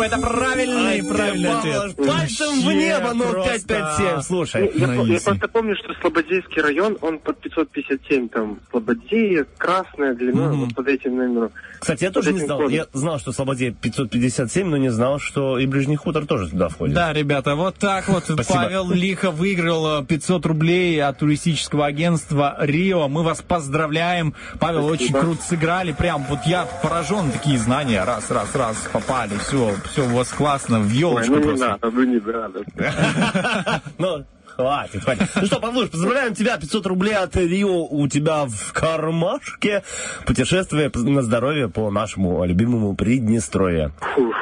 Это правильный, правильный ответ. Пальцем в небо, ну, Просто. 557. Слушай, Я, по- я просто помню, что Слободейский район, он под 557, там, Слободея, Красная, Длина, Мгм. вот под этим номером. Кстати, я тоже не знал. Я знал, что Слободей 557, но не знал, что и Ближний хутор тоже туда входит. Да, ребята, вот так вот Спасибо. Павел лихо выиграл э, 500 рублей от туристического агентства Рио. Мы вас поздравляем. Павел, очень круто сыграли. Прям вот я поражен. Такие знания. Раз, раз, раз попали. Все, все у вас классно. В Ой, елочку ну не просто. надо, ну не надо. Ну, хватит, хватит. Ну что, Павлуш, поздравляем тебя. 500 рублей от Рио у тебя в кармашке. Путешествие на здоровье по нашему любимому Приднестровье. Фух.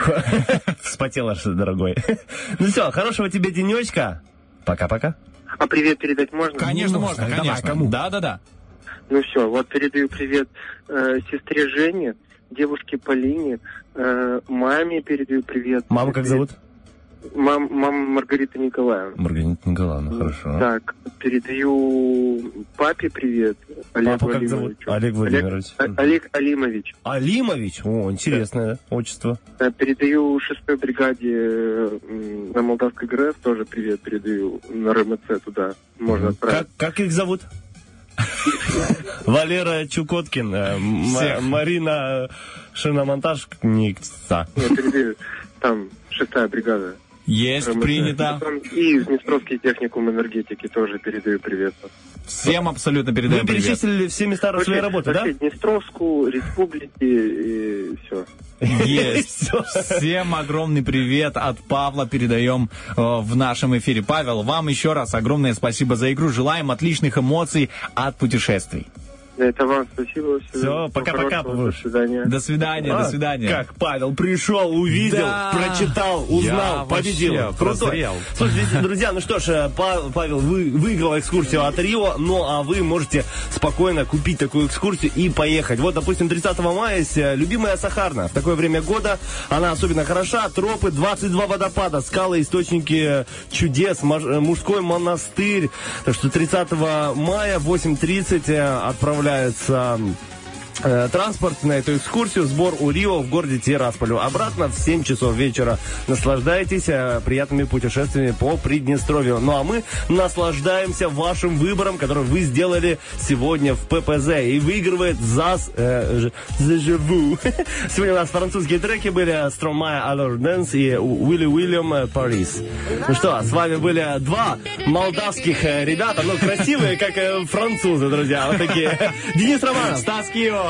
Вспотела, что, дорогой. Ну все, хорошего тебе денечка. Пока-пока. А привет передать можно? Конечно, Ну, можно, давай, конечно. кому? Да-да-да. Ну все, вот передаю привет э, сестре Жене, девушке Полине, э, маме передаю привет. Маму как зовут? Мам, мама Маргарита Николаевна. Маргарита Николаевна, хорошо. Так, передаю папе привет, Олегу Папу как зовут? Олег Владимирович. Олег, А- Олег Алимович. Алимович? О, интересное отчество. Э, Передаю шестой бригаде на Молдавской ГРС тоже привет передаю на РМЦ туда. Можно отправить. Как, как их зовут? Валера Чукоткин, э. Марина Шиномонтажница. Я передаю там шестая бригада. Есть, принято. И из Днестровский техникум энергетики тоже передаю привет. Всем абсолютно Вы передаем привет. перечислили все места своей работы, да? Вообще, Днестровскую, республики и все. Есть. Всем огромный привет от Павла передаем э, в нашем эфире. Павел, вам еще раз огромное спасибо за игру. Желаем отличных эмоций от путешествий. Это вам спасибо. Всё, Всего пока-пока. До свидания. До свидания, А, до свидания. Как Павел пришел, увидел, Да. прочитал, узнал, Я победил. Крутой. прозрел. Слушайте, друзья, ну что ж, э, Па- Павел вы, выиграл экскурсию от Рио, ну а вы можете спокойно купить такую экскурсию и поехать. Вот, допустим, 30 мая есть э, любимая Сахарна. В такое время года она особенно хороша. Тропы, 22 водопада, скалы, источники чудес, мужской монастырь. Так что 30 мая в 8.30 э, отправляется э, транспорт на эту экскурсию. Сбор у Рио в городе Тирасполю. Обратно в 7 часов вечера. Наслаждайтесь э, приятными путешествиями по Приднестровью. Ну а мы наслаждаемся вашим выбором, который вы сделали сегодня в ППЗ. И выигрывает ЗАС э. Сегодня у нас французские треки были Стромая Alors Dance и Уилли Уильям э, Парис. Ну что, с вами были два молдавских э, ребята, ну красивые, как э, французы, друзья. Вот такие. Денис Романов. Стас Кио.